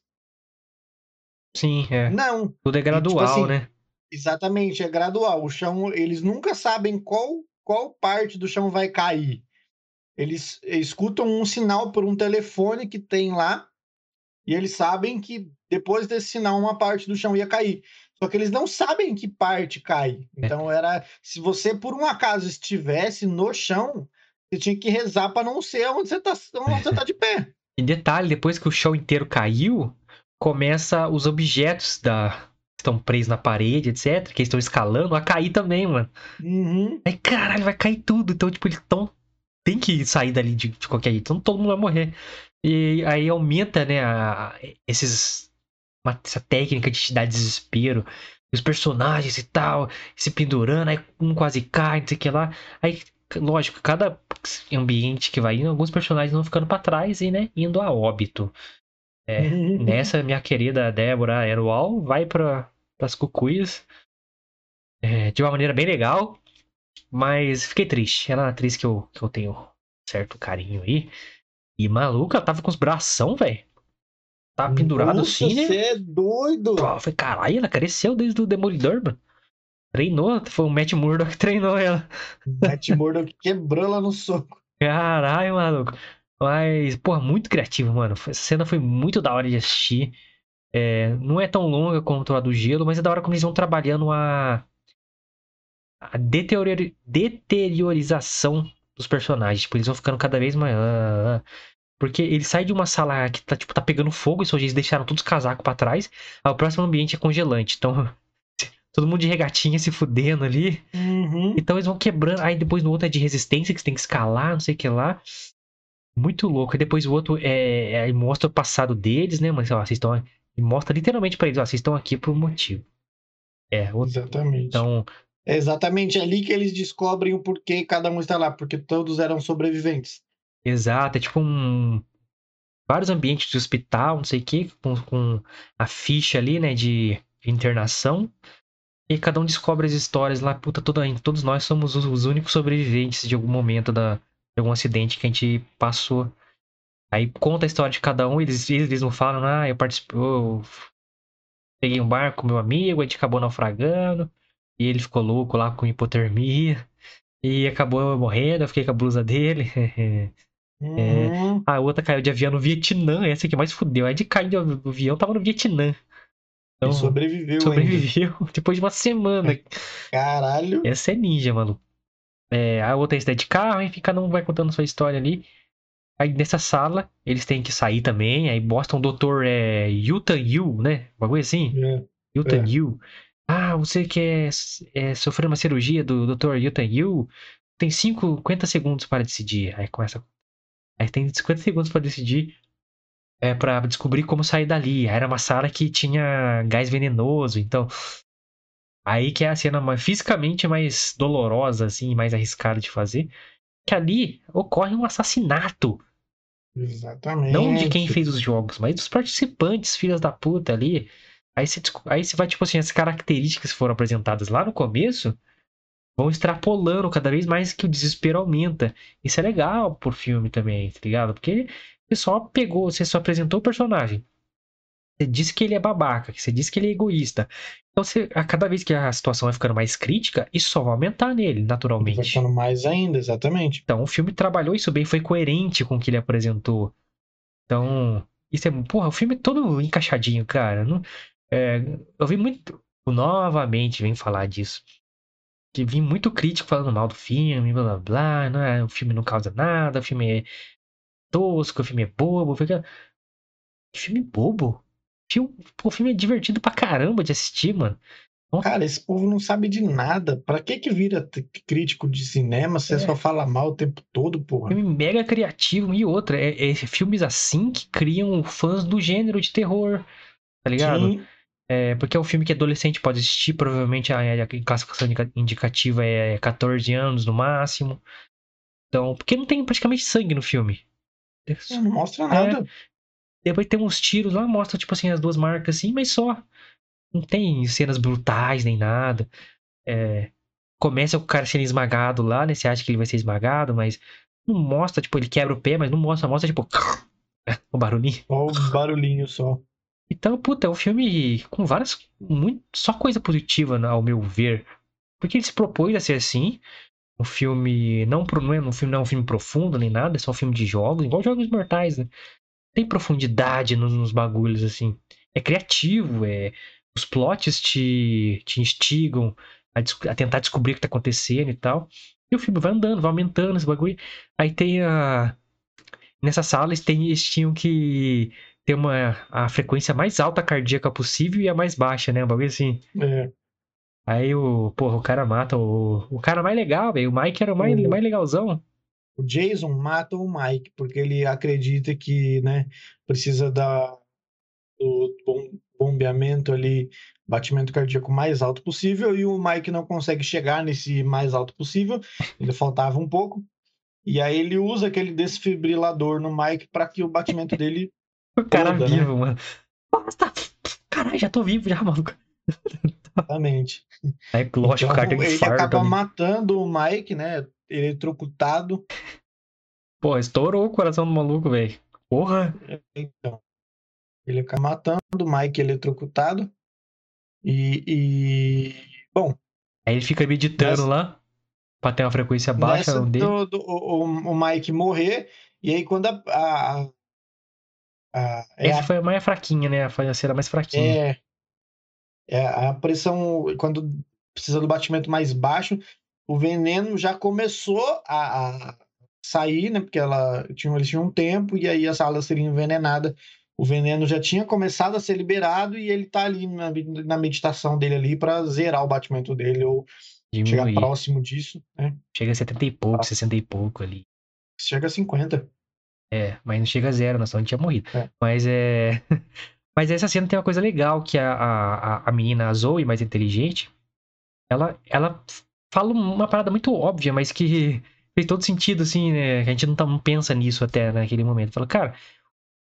Sim, é. Não, Tudo é gradual, assim, né? exatamente, é gradual. O chão, eles nunca sabem qual, qual parte do chão vai cair. Eles escutam um sinal por um telefone que tem lá E eles sabem que depois desse sinal uma parte do chão ia cair. Só que eles não sabem que parte cai. É. Então era. Se você por um acaso estivesse no chão, você tinha que rezar para não ser onde você tá, onde você tá de pé. *laughs* E detalhe, depois que o chão inteiro caiu, começa os objetos da que estão presos na parede, etc, que estão escalando, a cair também, mano. Uhum. Aí, caralho, vai cair tudo. Então, tipo, eles tão tem que sair dali de, de qualquer jeito, senão todo mundo vai morrer. E aí aumenta, né, a- esses uma- essa técnica de te dar desespero. Os personagens e tal, se pendurando, aí um quase cai, não sei o que lá. Aí, lógico, cada ambiente que vai indo, alguns personagens vão ficando pra trás e, né, indo a óbito. É. *laughs* Nessa, minha querida Débora Aeroal vai para as cucuias é, de uma maneira bem legal, mas fiquei triste. Ela é uma atriz que eu, que eu tenho certo carinho aí. E maluca, ela tava com os bração, velho. Tava pendurado Nossa, assim, né? Você é doido! Pô, falei, caralho, ela cresceu desde o Demolidor, mano. Treinou, foi o Matt Murdock que treinou ela. Matt Murdock quebrou ela no soco. Caralho, maluco. Mas, porra, muito criativo, mano. Essa cena foi muito da hora de assistir. É, não é tão longa quanto a do gelo, mas é da hora como eles vão trabalhando a, a deteriori- deteriorização dos personagens. Tipo, eles vão ficando cada vez mais. Porque ele sai de uma sala que tá, tipo, tá pegando fogo, e eles deixaram todos os casacos pra trás. Aí o próximo ambiente é congelante. Então, *laughs* todo mundo de regatinha se fudendo ali. Uhum. Então eles vão quebrando. Aí depois no outro é de resistência, que você tem que escalar, não sei o que lá. Muito louco. E depois o outro é. é- mostra o passado deles, né? Mas, ó, vocês estão. E mostra literalmente pra eles, ó, vocês estão aqui por um motivo. É, o- Exatamente. então. É exatamente ali que eles descobrem o porquê cada um está lá, porque todos eram sobreviventes. Exato, é tipo um. Vários ambientes de hospital, não sei o que, com, com a ficha ali, né, de, de internação. E cada um descobre as histórias lá, puta, toda, todos nós somos os, os únicos sobreviventes de algum momento da, de algum acidente que a gente passou. Aí conta a história de cada um, eles, eles não falam, ah, eu participei, eu peguei um barco com meu amigo, a gente acabou naufragando, e ele ficou louco lá com hipotermia, e acabou morrendo, eu fiquei com a blusa dele. *laughs* Uhum. A outra caiu de avião no Vietnã, essa que mais fudeu. Aí de cair de avião tava no Vietnã. Então, E sobreviveu ainda. sobreviveu *laughs* depois de uma semana. *laughs* Caralho. Essa é ninja, mano. É, a outra é de carro, aí cada um vai contando sua história ali. Aí nessa sala, eles têm que sair também. Aí mostra um doutor é, Yutan Yu, né? Um bagulho assim. É. Yutan É. Yu. Ah, você quer é, sofrer uma cirurgia do Dr. Yutan Yu? Tem 50 segundos para decidir. Aí começa. Aí tem 50 segundos para decidir. É para descobrir como sair dali. Aí era uma sala que tinha gás venenoso, então. Aí que é a cena mais, fisicamente mais dolorosa, assim, mais arriscada de fazer. Que ali ocorre um assassinato. Exatamente. Não de quem fez os jogos, mas dos participantes, filhas da puta ali. Aí você, aí você vai, tipo assim, as características que foram apresentadas lá no começo vão extrapolando cada vez mais que o desespero aumenta. Isso é legal pro filme também, tá ligado? Porque você só pegou, você só apresentou o personagem. Você disse que ele é babaca, que você disse que ele é egoísta. Então, você, a cada vez que a situação vai ficando mais crítica, isso só vai aumentar nele, Vai naturalmente. ficando mais ainda, exatamente. Então, o filme trabalhou isso bem, foi coerente com o que ele apresentou. Então, isso é. Porra, o filme é todo encaixadinho, cara. Não- é, eu vi muito. Novamente, vem falar disso. Que vi muito crítico falando mal do filme, blá blá blá. Não é, o filme não causa nada, o filme é tosco, o filme é bobo. Fica... Filme bobo? Filme, o filme é divertido pra caramba de assistir, mano. Cara, esse povo não sabe de nada. Pra que que vira crítico de cinema se É. você só fala mal o tempo todo, porra? Filme mega criativo. E outra, é, é filmes assim que criam fãs do gênero de terror. Tá ligado? Sim, É, porque é um filme que adolescente pode assistir, provavelmente a, a classificação indica- indicativa é 14 anos no máximo. Então, porque não tem praticamente sangue no filme. não mostra nada. Depois tem uns tiros lá, mostra tipo assim as duas marcas assim, mas só. Não tem cenas brutais nem nada. É, começa com o cara sendo esmagado lá, né? Você acha que ele vai ser esmagado, mas não mostra, tipo, ele quebra o pé, mas não mostra, mostra tipo *laughs* o barulhinho. Só o barulhinho só. Então, puta, é um filme com várias. Muito, só coisa positiva, né, ao meu ver. Porque ele se propôs a ser assim. Um filme. Não, pro- não, é, um filme, não é um filme profundo nem nada, é só um filme de jogos, igual Jogos Mortais, né? tem profundidade nos, nos bagulhos, assim. É criativo, é. Os plots te, te instigam a, a tentar descobrir o que tá acontecendo e tal. E o filme vai andando, vai aumentando esse bagulho. Aí tem a. Nessa sala eles, tem, eles tinham que ter uma, a frequência mais alta cardíaca possível e a mais baixa, né? Um bagulho assim. É, Aí o, porra, o cara mata o, o cara mais legal, velho. O Mike era o mais, O- mais legalzão. o Jason mata o Mike porque ele acredita que, né, precisa da, do bom- bombeamento ali, batimento cardíaco mais alto possível, e o Mike não consegue chegar nesse mais alto possível, ainda faltava um pouco. E aí ele usa aquele desfibrilador no Mike para que o batimento *laughs* dele O cara Toda, né? vivo, mano. Basta! Caralho, já tô vivo já, maluco. exatamente. Aí, lógico, o cara tem um ele acaba ali. matando o Mike, né, eletrocutado. Pô, estourou o coração do maluco, velho. Porra. Então, ele acaba matando o Mike eletrocutado. E, e bom, Aí ele fica meditando Nessa- lá. Pra ter uma frequência baixa nessa dele. do, do- o, o- o Mike morrer, e aí quando a, a, a- é, Essa a, foi a mais fraquinha, né? A cena mais fraquinha. é, é a pressão, quando precisa do batimento mais baixo, o veneno já começou a, a sair, né? Porque ela tinha, eles tinham um tempo, e aí a sala seria envenenada. O veneno já tinha começado a ser liberado e ele tá ali na, na meditação dele ali para zerar o batimento dele ou chegar Diminuir. próximo disso, né? Chega a 70 e pouco, 60 e pouco ali. Chega a 50. É, mas não chega a zero, nós não tinha morrido. É. Mas é. *laughs* Mas essa cena tem uma coisa legal, que a, a, a menina a Zoe, mais inteligente, ela, ela fala uma parada muito óbvia, mas que *laughs* fez todo sentido, assim, né? A gente não, tá- não pensa nisso até naquele momento. Fala, cara,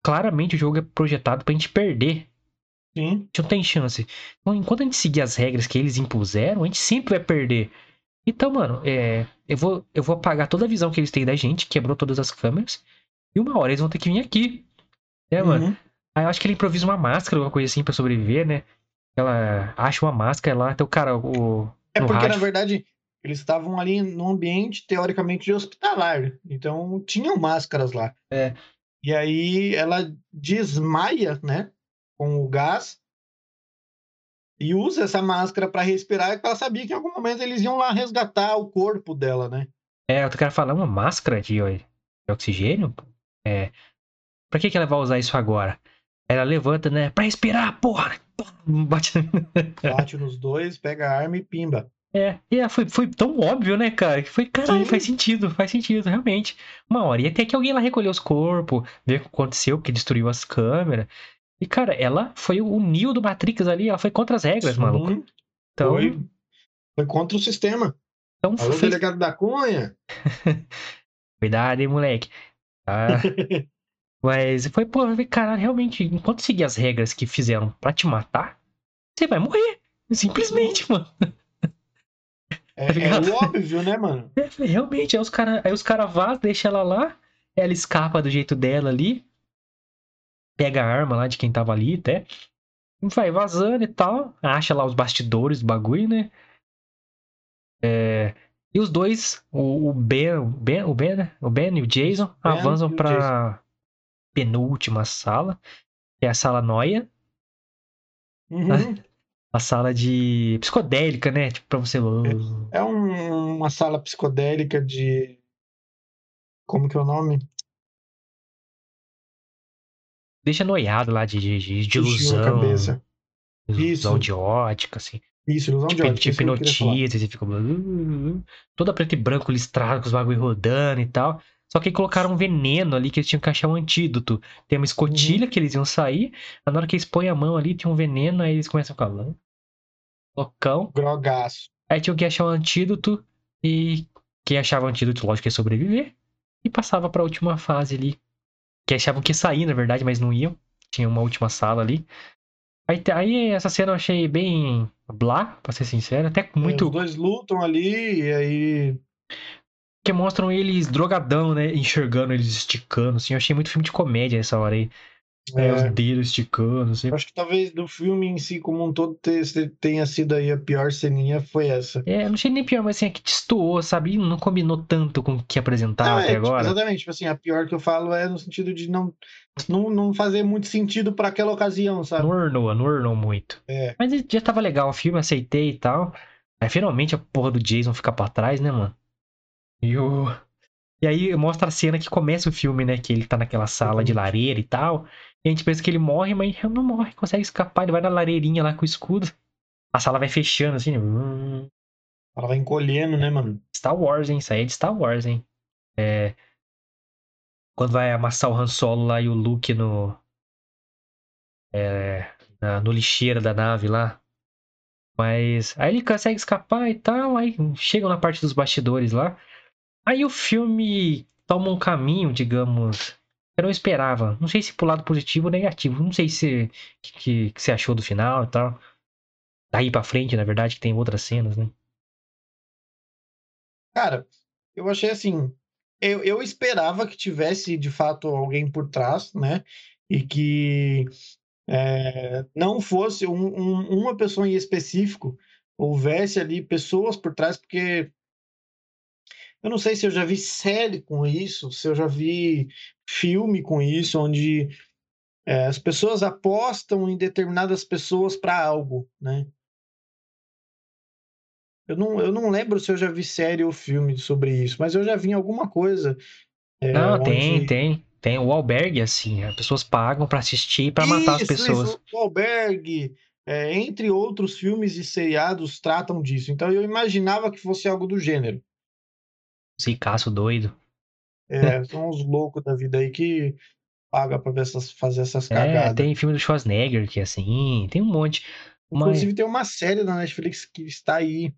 claramente o jogo é projetado pra gente perder. Sim, A gente não tem chance. Então, enquanto a gente seguir as regras que eles impuseram, a gente sempre vai perder. Então, mano, é, eu, vou, eu vou apagar toda a visão que eles têm da gente, quebrou todas as câmeras, e uma hora eles vão ter que vir aqui. Né, mano? Uhum. Aí eu acho que ele improvisa uma máscara, alguma coisa assim, pra sobreviver, né? Ela acha uma máscara lá, então o cara, o. É porque, na rádio- verdade, eles estavam ali num ambiente teoricamente hospitalar. Então, tinham máscaras lá. É. E aí ela desmaia, né? Com o gás. E usa essa máscara para respirar, porque ela sabia que em algum momento eles iam lá resgatar o corpo dela, né? É, outro cara fala, uma máscara de, de oxigênio? É. Pra que, que ela vai usar isso agora? Ela levanta, né? Pra respirar, porra! *laughs* Bate. Bate nos dois, pega a arma e pimba. É, e é, foi, foi tão óbvio, né, cara? Que foi, caralho, Sim. faz sentido, faz sentido, realmente. Uma hora ia ter que alguém lá recolher os corpos, ver o que aconteceu, porque destruiu as câmeras. E, cara, ela foi o Neo do Matrix ali, ela foi contra as regras, Sim, maluco. Então, Foi, foi contra o sistema. então Alô, fez... delegado da Cunha? *laughs* Cuidado, hein, moleque. Tá? *laughs* Mas foi, pô, caralho, realmente, enquanto seguir as regras que fizeram pra te matar, você vai morrer. Simplesmente, mano. É, Tá é o óbvio, né, mano? *laughs* É, realmente, aí os caras cara vazam, deixa ela lá, ela escapa do jeito dela ali, pega a arma lá de quem tava ali até, vai vazando e tal, acha lá os bastidores do bagulho, né? É, e os dois, o, o Ben, o Ben, o Ben, né? o Ben e o Jason, Ben avançam pra penúltima sala, que é a sala noia, Uhum. *laughs* a sala de psicodélica, né? Tipo, pra você... É um- uma sala psicodélica de. Como que é o nome? Deixa noiado lá de, de, de, ilusão. cabeça. Ilusão Isso. de ótica, assim. Isso, ilusão de Tipo, ótica. tipo hipnotiza, você fica. uh, Toda preto e branco listrado, com os bagulho rodando e tal. Só que colocaram um veneno ali que eles tinham que achar um antídoto. Tem uma escotilha que eles iam sair. Na hora que eles põem a mão ali, tem um veneno, aí eles começam a ficar. Loucão. Grogaço. Aí tinham que achar um antídoto. E quem achava o antídoto, lógico, ia sobreviver. E passava pra última fase ali. Que achavam que ia sair, na verdade, mas não iam. Tinha uma última sala ali. Aí, aí essa cena eu achei bem blá, pra ser sincero. Até É, muito os dois lutam ali e aí. que mostram eles drogadão, né? Enxergando eles esticando, assim. Eu achei muito filme de comédia nessa hora aí. É, os É, dedos esticando, assim. acho que talvez do filme em si, como um todo, te- tenha sido aí a pior ceninha foi essa. É, não achei nem pior, mas assim, é que destoou, sabe? E Não combinou tanto com o que apresentava Não, até é, tipo, agora. exatamente, tipo assim, a pior que eu falo é no sentido de não, não, não fazer muito sentido pra aquela ocasião, sabe? Não ornou, não ornou muito. É. Mas já tava legal o filme, aceitei e tal. Aí finalmente a porra do Jason fica pra trás, né, mano? E o. E aí mostra a cena que começa o filme, né? Que ele tá naquela sala de lareira e tal. E a gente pensa que ele morre, mas ele não morre, consegue escapar. Ele vai na lareirinha lá com o escudo. A sala vai fechando assim. hum. Ela vai encolhendo, né, mano? Star Wars, hein? Isso aí é de Star Wars, hein? É. Quando vai amassar o Han Solo lá e o Luke no. É. na- no lixeiro da nave lá. Mas. Aí ele consegue escapar e tal. Aí chegam na parte dos bastidores lá. Aí o filme toma um caminho, digamos. Eu não esperava. Não sei se pro lado positivo ou negativo. Não sei se. que, que, que você achou do final e tal. Daí pra frente, na verdade, que tem outras cenas, né? Cara, eu achei assim. Eu, eu esperava que tivesse de fato alguém por trás, né? E que é, não fosse um- um- uma pessoa em específico, houvesse ali pessoas por trás, porque eu não sei se eu já vi série com isso, se eu já vi filme com isso, onde é, as pessoas apostam em determinadas pessoas para algo, né? Eu não, eu não lembro se eu já vi série ou filme sobre isso, mas eu já vi alguma coisa. é, Não, tem, onde- tem. Tem o albergue, assim. As pessoas pagam pra assistir e pra matar as pessoas. Isso, o Albergue, é, entre outros filmes e seriados, tratam disso. Então eu imaginava que fosse algo do gênero. Zicaço doido. É, *laughs* são os loucos da vida aí que paga pra ver essas, fazer essas É, cagadas. tem filme do Schwarzenegger que é assim, tem um monte. Mas, Inclusive tem uma série da Netflix que está aí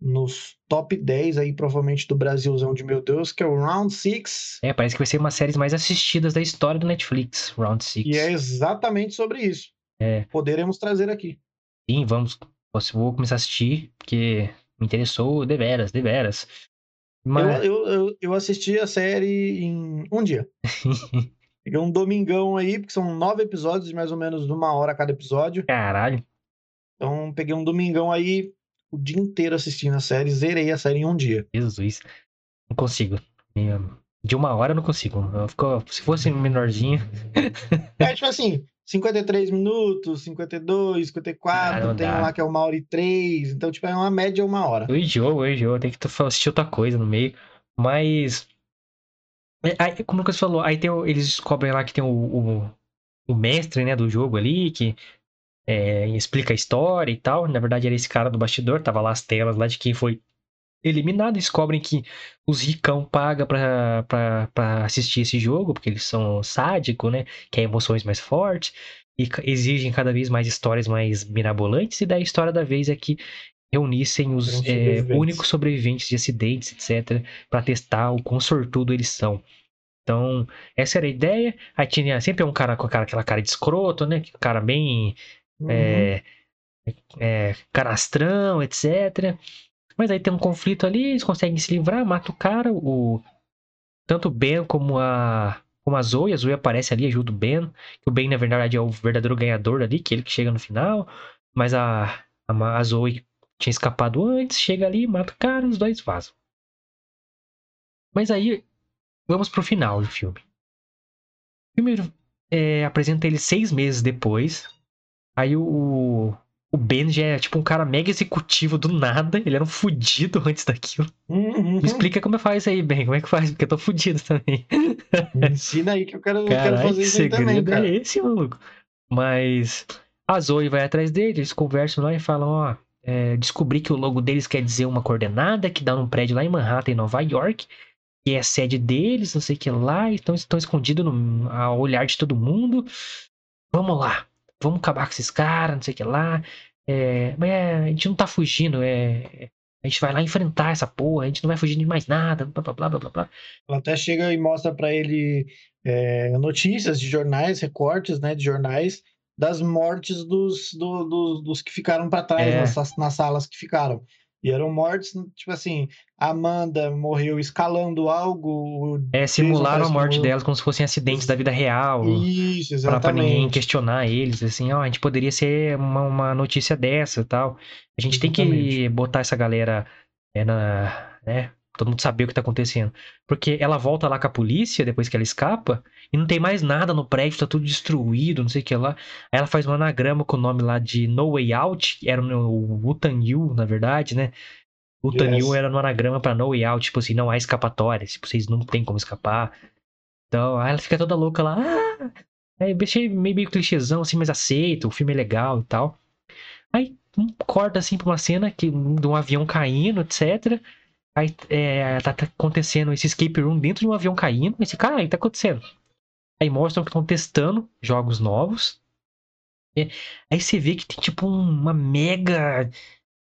nos top 10 aí, provavelmente, do Brasilzão de meu Deus, que é o Round Six é, parece que vai ser uma das séries mais assistidas da história do Netflix, Round Six. e é exatamente sobre isso. É. Poderemos trazer aqui. Sim, vamos. Vou começar a assistir, porque me interessou deveras, deveras. Mas, Eu, eu, eu, eu assisti a série em um dia. *laughs* Peguei um domingão aí, porque são nove episódios de mais ou menos uma hora cada episódio. caralho, Então peguei um domingão aí, o dia inteiro assistindo a série, zerei a série em um dia. Jesus. Não consigo. De uma hora eu não consigo. Eu fico- se fosse menorzinho. É tipo assim, 53 minutos, 52, 54, Ah, tem um lá que é uma hora e três, então tipo é uma média uma hora. Eu enjoo, eu enjoo. Tem que tu- assistir outra coisa no meio. Mas. é, aí, como o Lucas falou, aí tem eles descobrem lá que tem o, o, o mestre né, do jogo ali, que é, explica a história e tal. Na verdade, era esse cara do bastidor, tava lá as telas lá de quem foi eliminado. Descobrem que os ricão pagam pra, pra, pra assistir esse jogo, porque eles são sádicos, né? Quer emoções mais fortes. E exigem cada vez mais histórias mais mirabolantes. E daí a história da vez é que reunissem os é, únicos sobreviventes de acidentes, etc., pra testar o quão sortudo eles são. Então, essa era a ideia. Aí tinha sempre um cara com aquela cara de escroto, né? Um cara bem Uhum. é, é, canastrão, etc. Mas aí tem um conflito ali, eles conseguem se livrar, mata o cara, o tanto o Ben como a como a Zoe, a Zoe aparece ali, ajuda o Ben, que o Ben na verdade é o verdadeiro ganhador ali, que é ele que chega no final, mas a a, a Zoe tinha escapado antes, chega ali, mata o cara, os dois vazam. Mas aí vamos pro final do filme. O filme é, apresenta ele seis meses depois. Aí o, o Ben já é tipo um cara mega executivo do nada. Ele era um fudido antes daquilo. Uhum. Me explica como faz isso aí, Ben. Como é que faz? Porque eu tô fudido também. Ensina aí que eu quero, eu quero fazer que isso aí também, segredo cara. é esse, maluco? Mas a Zoe vai atrás dele, eles conversam lá e falam, ó, é, descobri que o logo deles quer dizer uma coordenada que dá num prédio lá em Manhattan, em Nova York, que é a sede deles, não sei o que lá, estão escondidos no, ao olhar de todo mundo. Vamos lá, vamos acabar com esses caras, não sei o que lá. É, mas é, a gente não tá fugindo, é, a gente vai lá enfrentar essa porra, a gente não vai fugir de mais nada, blá blá blá blá blá. Ela até chega e mostra pra ele é, notícias de jornais, recortes, né, de jornais das mortes dos, do- dos, dos que ficaram pra trás É. nas, nas salas que ficaram. E eram mortes, tipo assim, a Amanda morreu escalando algo. É, simularam a morte morreu- delas como se fossem acidentes da vida real. Isso, Pra, pra ninguém exatamente. questionar eles, assim, ó, a gente poderia ser uma, uma notícia dessa e tal. A gente tem que Exatamente. botar essa galera é, na, né, todo mundo saber o que tá acontecendo. Porque ela volta lá com a polícia, depois que ela escapa, e não tem mais nada no prédio, tá tudo destruído, não sei o que lá. Aí ela faz um anagrama com o nome lá de No Way Out, era o Utan Yu, na verdade, né? Utan Yes. Era no anagrama pra No Way Out, tipo assim, não há escapatória, tipo, vocês não tem como escapar. Então, aí ela fica toda louca lá, ah! Aí eu achei meio, meio clichêzão, assim, mas aceito, o filme é legal e tal. Aí um, corta assim pra uma cena que, de um avião caindo, etc. Aí é, tá, tá acontecendo esse escape room dentro de um avião caindo. Esse cara, aí tá acontecendo. Aí mostram que estão testando jogos novos. É, aí você vê que tem tipo um- uma mega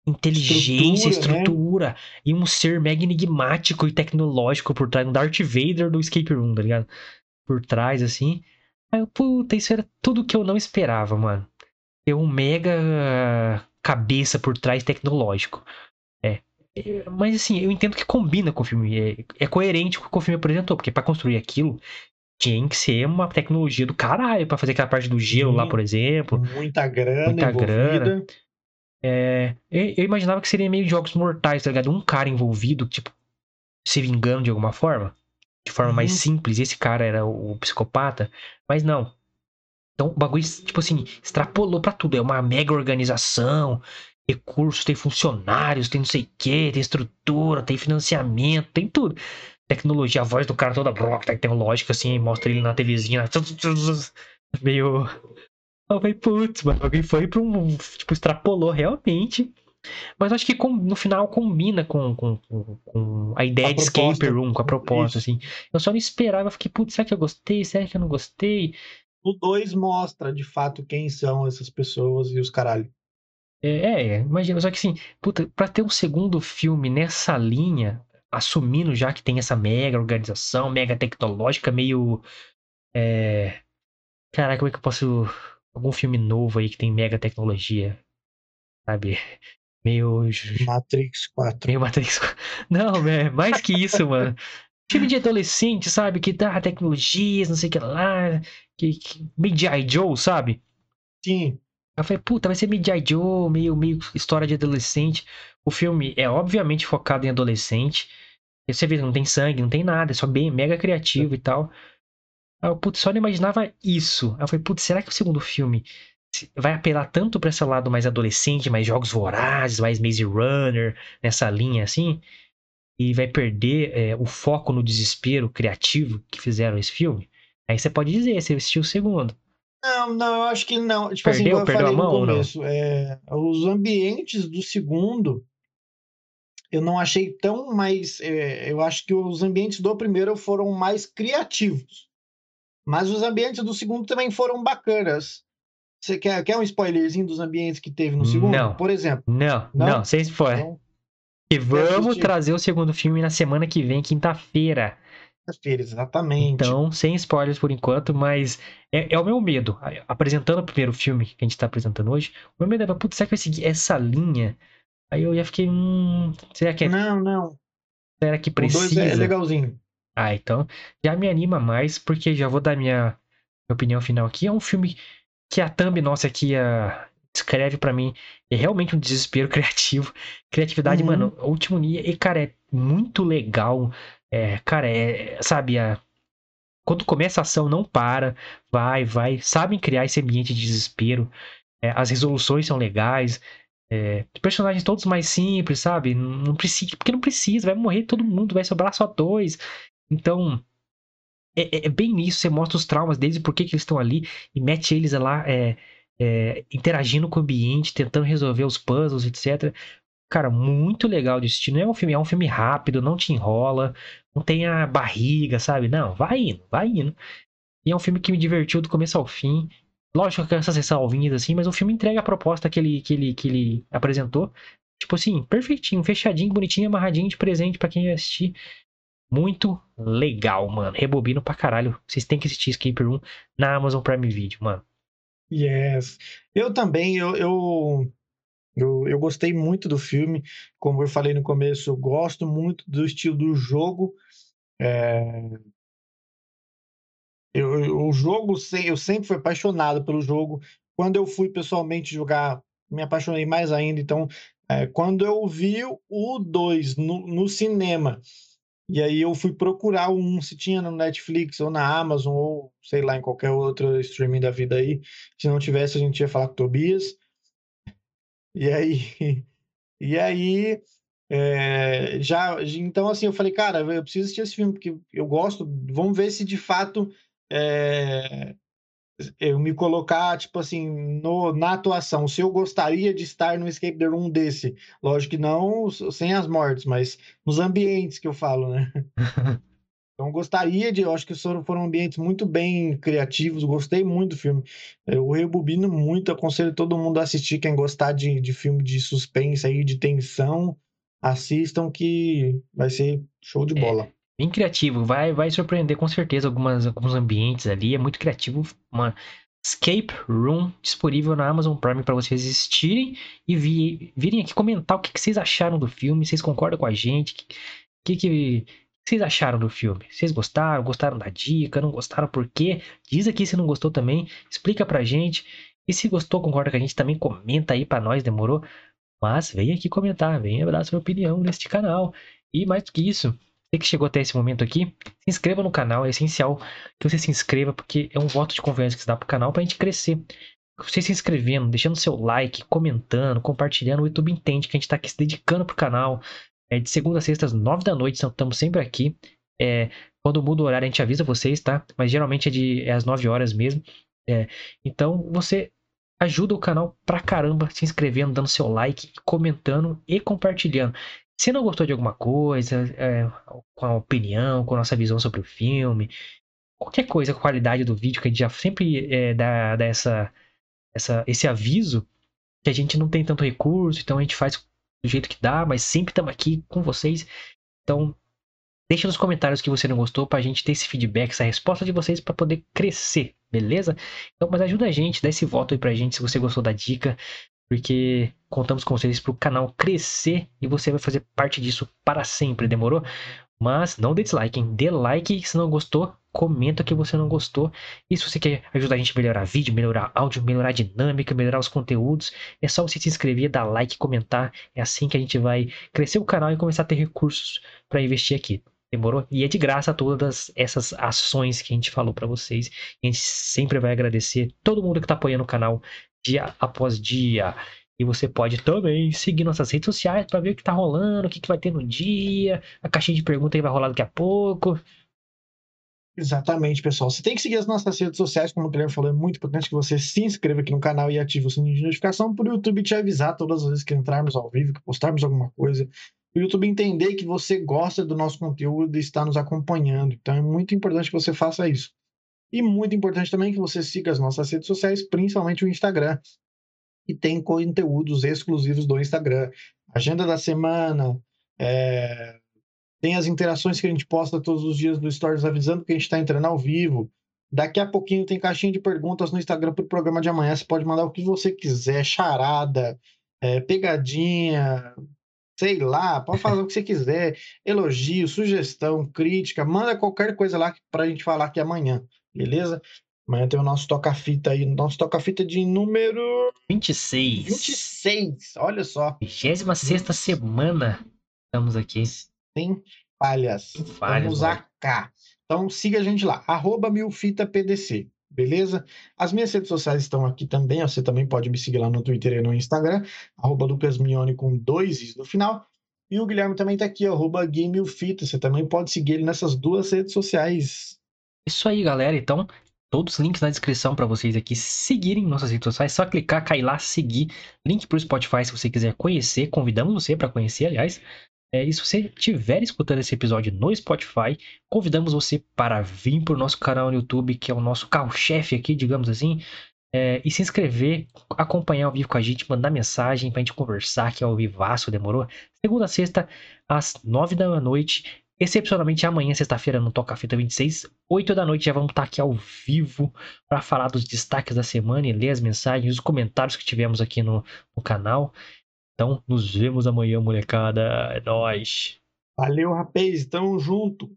inteligência, Estrutura, né? estrutura, e um ser mega enigmático e tecnológico por trás, um Darth Vader do escape room, tá ligado? Por trás, assim. Aí eu, puta, isso era tudo que eu não esperava, mano. Ter um mega cabeça por trás tecnológico. Mas assim, eu entendo que combina com o filme. É, é coerente com o que o filme apresentou, porque pra construir aquilo tinha que ser uma tecnologia do caralho pra fazer aquela parte do gelo lá, Sim. por exemplo. Muita grana Muita envolvida. grana. É, eu, imaginava que seria meio jogos mortais, tá ligado? Um cara envolvido, tipo, se vingando de alguma forma. De forma mais Uhum. simples. Esse cara era o, o psicopata. Mas não. Então o bagulho, tipo assim, extrapolou pra tudo. É uma mega organização. Recursos, tem funcionários, tem não sei o que, tem estrutura, tem financiamento, tem tudo. Tecnologia, a voz do cara toda broca, tecnológica, assim, mostra ele na TVzinha. Meio. Eu falei, putz, mano, alguém foi pra um. Tipo, extrapolou realmente. Mas acho que no final combina com, com, com- a ideia A de escape room, com a proposta, Isso. assim. Eu só não esperava, eu fiquei, putz, será que eu gostei? Será que eu não gostei? O 2 mostra de fato quem são essas pessoas e os caralho. É, é, imagina, só que assim, puta, pra ter um segundo filme nessa linha, assumindo já que tem essa mega organização, mega tecnológica, meio. É. Caraca, como é que eu posso. Algum filme novo aí que tem mega tecnologia, sabe? Meio. Matrix 4. Meio Matrix. Não, é mais que isso, mano. Filme de adolescente, sabe? Que dá tecnologias, não sei o que lá. Que, que... Meio G.I. Joe, sabe? Sim. Eu falei, puta, vai ser meio. Joe, meio, meio história de adolescente. O filme é obviamente focado em adolescente. Você vê, não tem sangue, não tem nada, é só bem mega criativo e tal. Aí eu, putz, só não imaginava isso. Aí eu falei, será que o segundo filme vai apelar tanto pra esse lado mais adolescente, mais jogos vorazes, mais Maze Runner, nessa linha assim? E vai perder é, o foco no desespero criativo que fizeram esse filme? Aí você pode dizer, você assistiu o segundo. Não, não, eu acho que não. Tipo assim, Perdeu? eu Perdeu a falei no mão não? começo, é, os ambientes do segundo eu não achei tão mais. é, eu acho que os ambientes do primeiro foram mais criativos. Mas os ambientes do segundo também foram bacanas. Você quer, quer um spoilerzinho dos ambientes que teve no segundo? Não. Por exemplo. Não, Não? não, sem spoiler. Então, E vamos trazer o segundo filme na semana que vem, quinta-feira. Exatamente. Então, sem spoilers por enquanto, mas é, é o meu medo. Apresentando o primeiro filme que a gente tá apresentando hoje, o meu medo é, putz, será que vai seguir essa linha? Aí eu já fiquei, hum, será que, é- Não, não. será que O 2 precisa? é legalzinho. Ah, então já me anima mais, porque já vou dar minha, minha opinião final aqui. É um filme que a thumb nossa aqui a, descreve pra mim. É realmente um desespero *laughs* criativo. Criatividade, Uhum. mano, último nível. E, cara, é muito legal. É, cara, é, sabe, a, quando começa a ação, não para. Vai, vai. Sabem criar esse ambiente de desespero. É, as resoluções são legais. É, personagens todos mais simples, sabe? Não, não precisa, porque não precisa, vai morrer todo mundo, vai sobrar só dois. Então, é, é- é bem nisso, você mostra os traumas deles e por que, que eles estão ali, e mete eles lá é, é, interagindo com o ambiente, tentando resolver os puzzles, etc. Cara, muito legal de assistir. Não é um filme, é um filme rápido, não te enrola, não tem a barriga, sabe? Não, vai indo, vai indo. E é um filme que me divertiu do começo ao fim. Lógico que essas ressalvinhas assim, mas o filme entrega a proposta que ele, que ele, que ele apresentou. Tipo assim, perfeitinho, fechadinho, bonitinho, amarradinho de presente pra quem assistir. Muito legal, mano. Rebobino pra caralho. Vocês têm que assistir Escape Room na Amazon Prime Video, mano. Yes. Eu também, eu, eu, Eu, eu gostei muito do filme, como eu falei no começo, gosto muito do estilo do jogo. É... Eu, eu, o jogo, eu sempre fui apaixonado pelo jogo. Quando eu fui pessoalmente jogar, me apaixonei mais ainda. Então, é, quando eu vi o 2 no, no cinema, e aí eu fui procurar um, se tinha no Netflix ou na Amazon, ou sei lá, em qualquer outro streaming da vida aí. Se não tivesse, a gente ia falar com o Tobias. E aí, *laughs* e aí é, já, então assim, eu falei, cara, eu preciso assistir esse filme, porque eu gosto, vamos ver se de fato é, eu me colocar, tipo assim, no, na atuação, se eu gostaria de estar no escape the room desse. Lógico que não sem as mortes, mas nos ambientes que eu falo, né? *laughs* Então, gostaria de. Eu acho que foram, ambientes muito bem criativos. Gostei muito do filme. Eu rebobino muito. Aconselho todo mundo a assistir. Quem gostar de, de filme de suspense aí, de tensão, assistam que vai ser show de é, bola. É, bem criativo. Vai, vai surpreender com certeza algumas, alguns ambientes ali. É muito criativo. Uma Escape Room disponível na Amazon Prime para vocês assistirem e vi, virem aqui comentar o que, que, vocês acharam do filme. Vocês concordam com a gente? O que, que, que vocês acharam do filme? Vocês gostaram? Gostaram da dica? Não gostaram por quê? Diz aqui se não gostou também, explica pra gente. E se gostou, concorda com a gente, também comenta aí pra nós, demorou? Mas vem aqui comentar, venha dar sua opinião neste canal. E mais do que isso, você que chegou até esse momento aqui, se inscreva no canal, é essencial que você se inscreva, porque é um voto de confiança que você dá pro canal pra gente crescer. Você se inscrevendo, deixando seu like, comentando, compartilhando, o YouTube entende que a gente tá aqui se dedicando pro canal, é de segunda a sexta às nove da noite, estamos sempre aqui. É, quando muda o horário, a gente avisa vocês, tá? Mas geralmente é, de, é às 9 horas mesmo. É, então você ajuda o canal pra caramba se inscrevendo, dando seu like, comentando e compartilhando. Se não gostou de alguma coisa, é, com a opinião, com a nossa visão sobre o filme, qualquer coisa, qualidade do vídeo, que a gente já sempre é, dá, dá essa, essa, esse aviso, que a gente não tem tanto recurso, então a gente faz do jeito que dá, mas sempre estamos aqui com vocês. Então, deixa nos comentários que você não gostou para a gente ter esse feedback, essa resposta de vocês para poder crescer, beleza? Então, mas ajuda a gente, dá esse voto aí pra gente se você gostou da dica, porque contamos com vocês para o canal crescer e você vai fazer parte disso para sempre, demorou? Mas não dê dislike, hein? Dê like se não gostou, comenta que você não gostou. E se você quer ajudar a gente a melhorar vídeo, melhorar áudio, melhorar a dinâmica, melhorar os conteúdos, é só você se inscrever, dar like, comentar. É assim que a gente vai crescer o canal e começar a ter recursos para investir aqui. Demorou? E é de graça todas essas ações que a gente falou para vocês. A gente sempre vai agradecer todo mundo que está apoiando o canal dia após dia. E você pode também seguir nossas redes sociais para ver o que tá rolando, o que, que vai ter no dia. A caixinha de perguntas aí vai rolar daqui a pouco. Exatamente, pessoal. Você tem que seguir as nossas redes sociais, como o Guilherme falou, é muito importante que você se inscreva aqui no canal e ative o sininho de notificação para o YouTube te avisar todas as vezes que entrarmos ao vivo, que postarmos alguma coisa. O YouTube entender que você gosta do nosso conteúdo e está nos acompanhando. Então é muito importante que você faça isso. E muito importante também que você siga as nossas redes sociais, principalmente o Instagram, que tem conteúdos exclusivos do Instagram. Agenda da semana, é, tem as interações que a gente posta todos os dias no Stories avisando que a gente está entrando ao vivo. Daqui a pouquinho tem caixinha de perguntas no Instagram para o programa de amanhã. Você pode mandar o que você quiser, charada, é, pegadinha, sei lá, pode fazer o que você quiser, elogio, sugestão, crítica, manda qualquer coisa lá para a gente falar aqui amanhã, beleza? Amanhã tem o nosso toca-fita aí, nosso toca-fita de número 26. 26, olha só. 26 semana estamos aqui sem falhas. falhas Vamos a cá. Então siga a gente lá, arroba milfitapdc, beleza? As minhas redes sociais estão aqui também, você também pode me seguir lá no Twitter e no Instagram, arroba lucasmione com dois is no final. E o Guilherme também está aqui, arroba GameUfita. Você também pode seguir ele nessas duas redes sociais. Isso aí, galera. Então, todos os links na descrição para vocês aqui seguirem nossas redes sociais. Só clicar, cair lá, seguir. Link para o Spotify se você quiser conhecer. Convidamos você para conhecer, aliás. É, e se você estiver escutando esse episódio no Spotify, convidamos você para vir para o nosso canal no YouTube, que é o nosso carro-chefe aqui, digamos assim, é, e se inscrever, acompanhar ao vivo com a gente, mandar mensagem para a gente conversar, que é ao vivaço, demorou? Segunda a sexta, às nove da noite, Excepcionalmente amanhã, sexta-feira, no Toca Fita 26, 8 da noite, já vamos estar aqui ao vivo para falar dos destaques da semana e ler as mensagens, os comentários que tivemos aqui no, no canal. Então, nos vemos amanhã, molecada. É nóis. Valeu, rapaz. Tamo junto.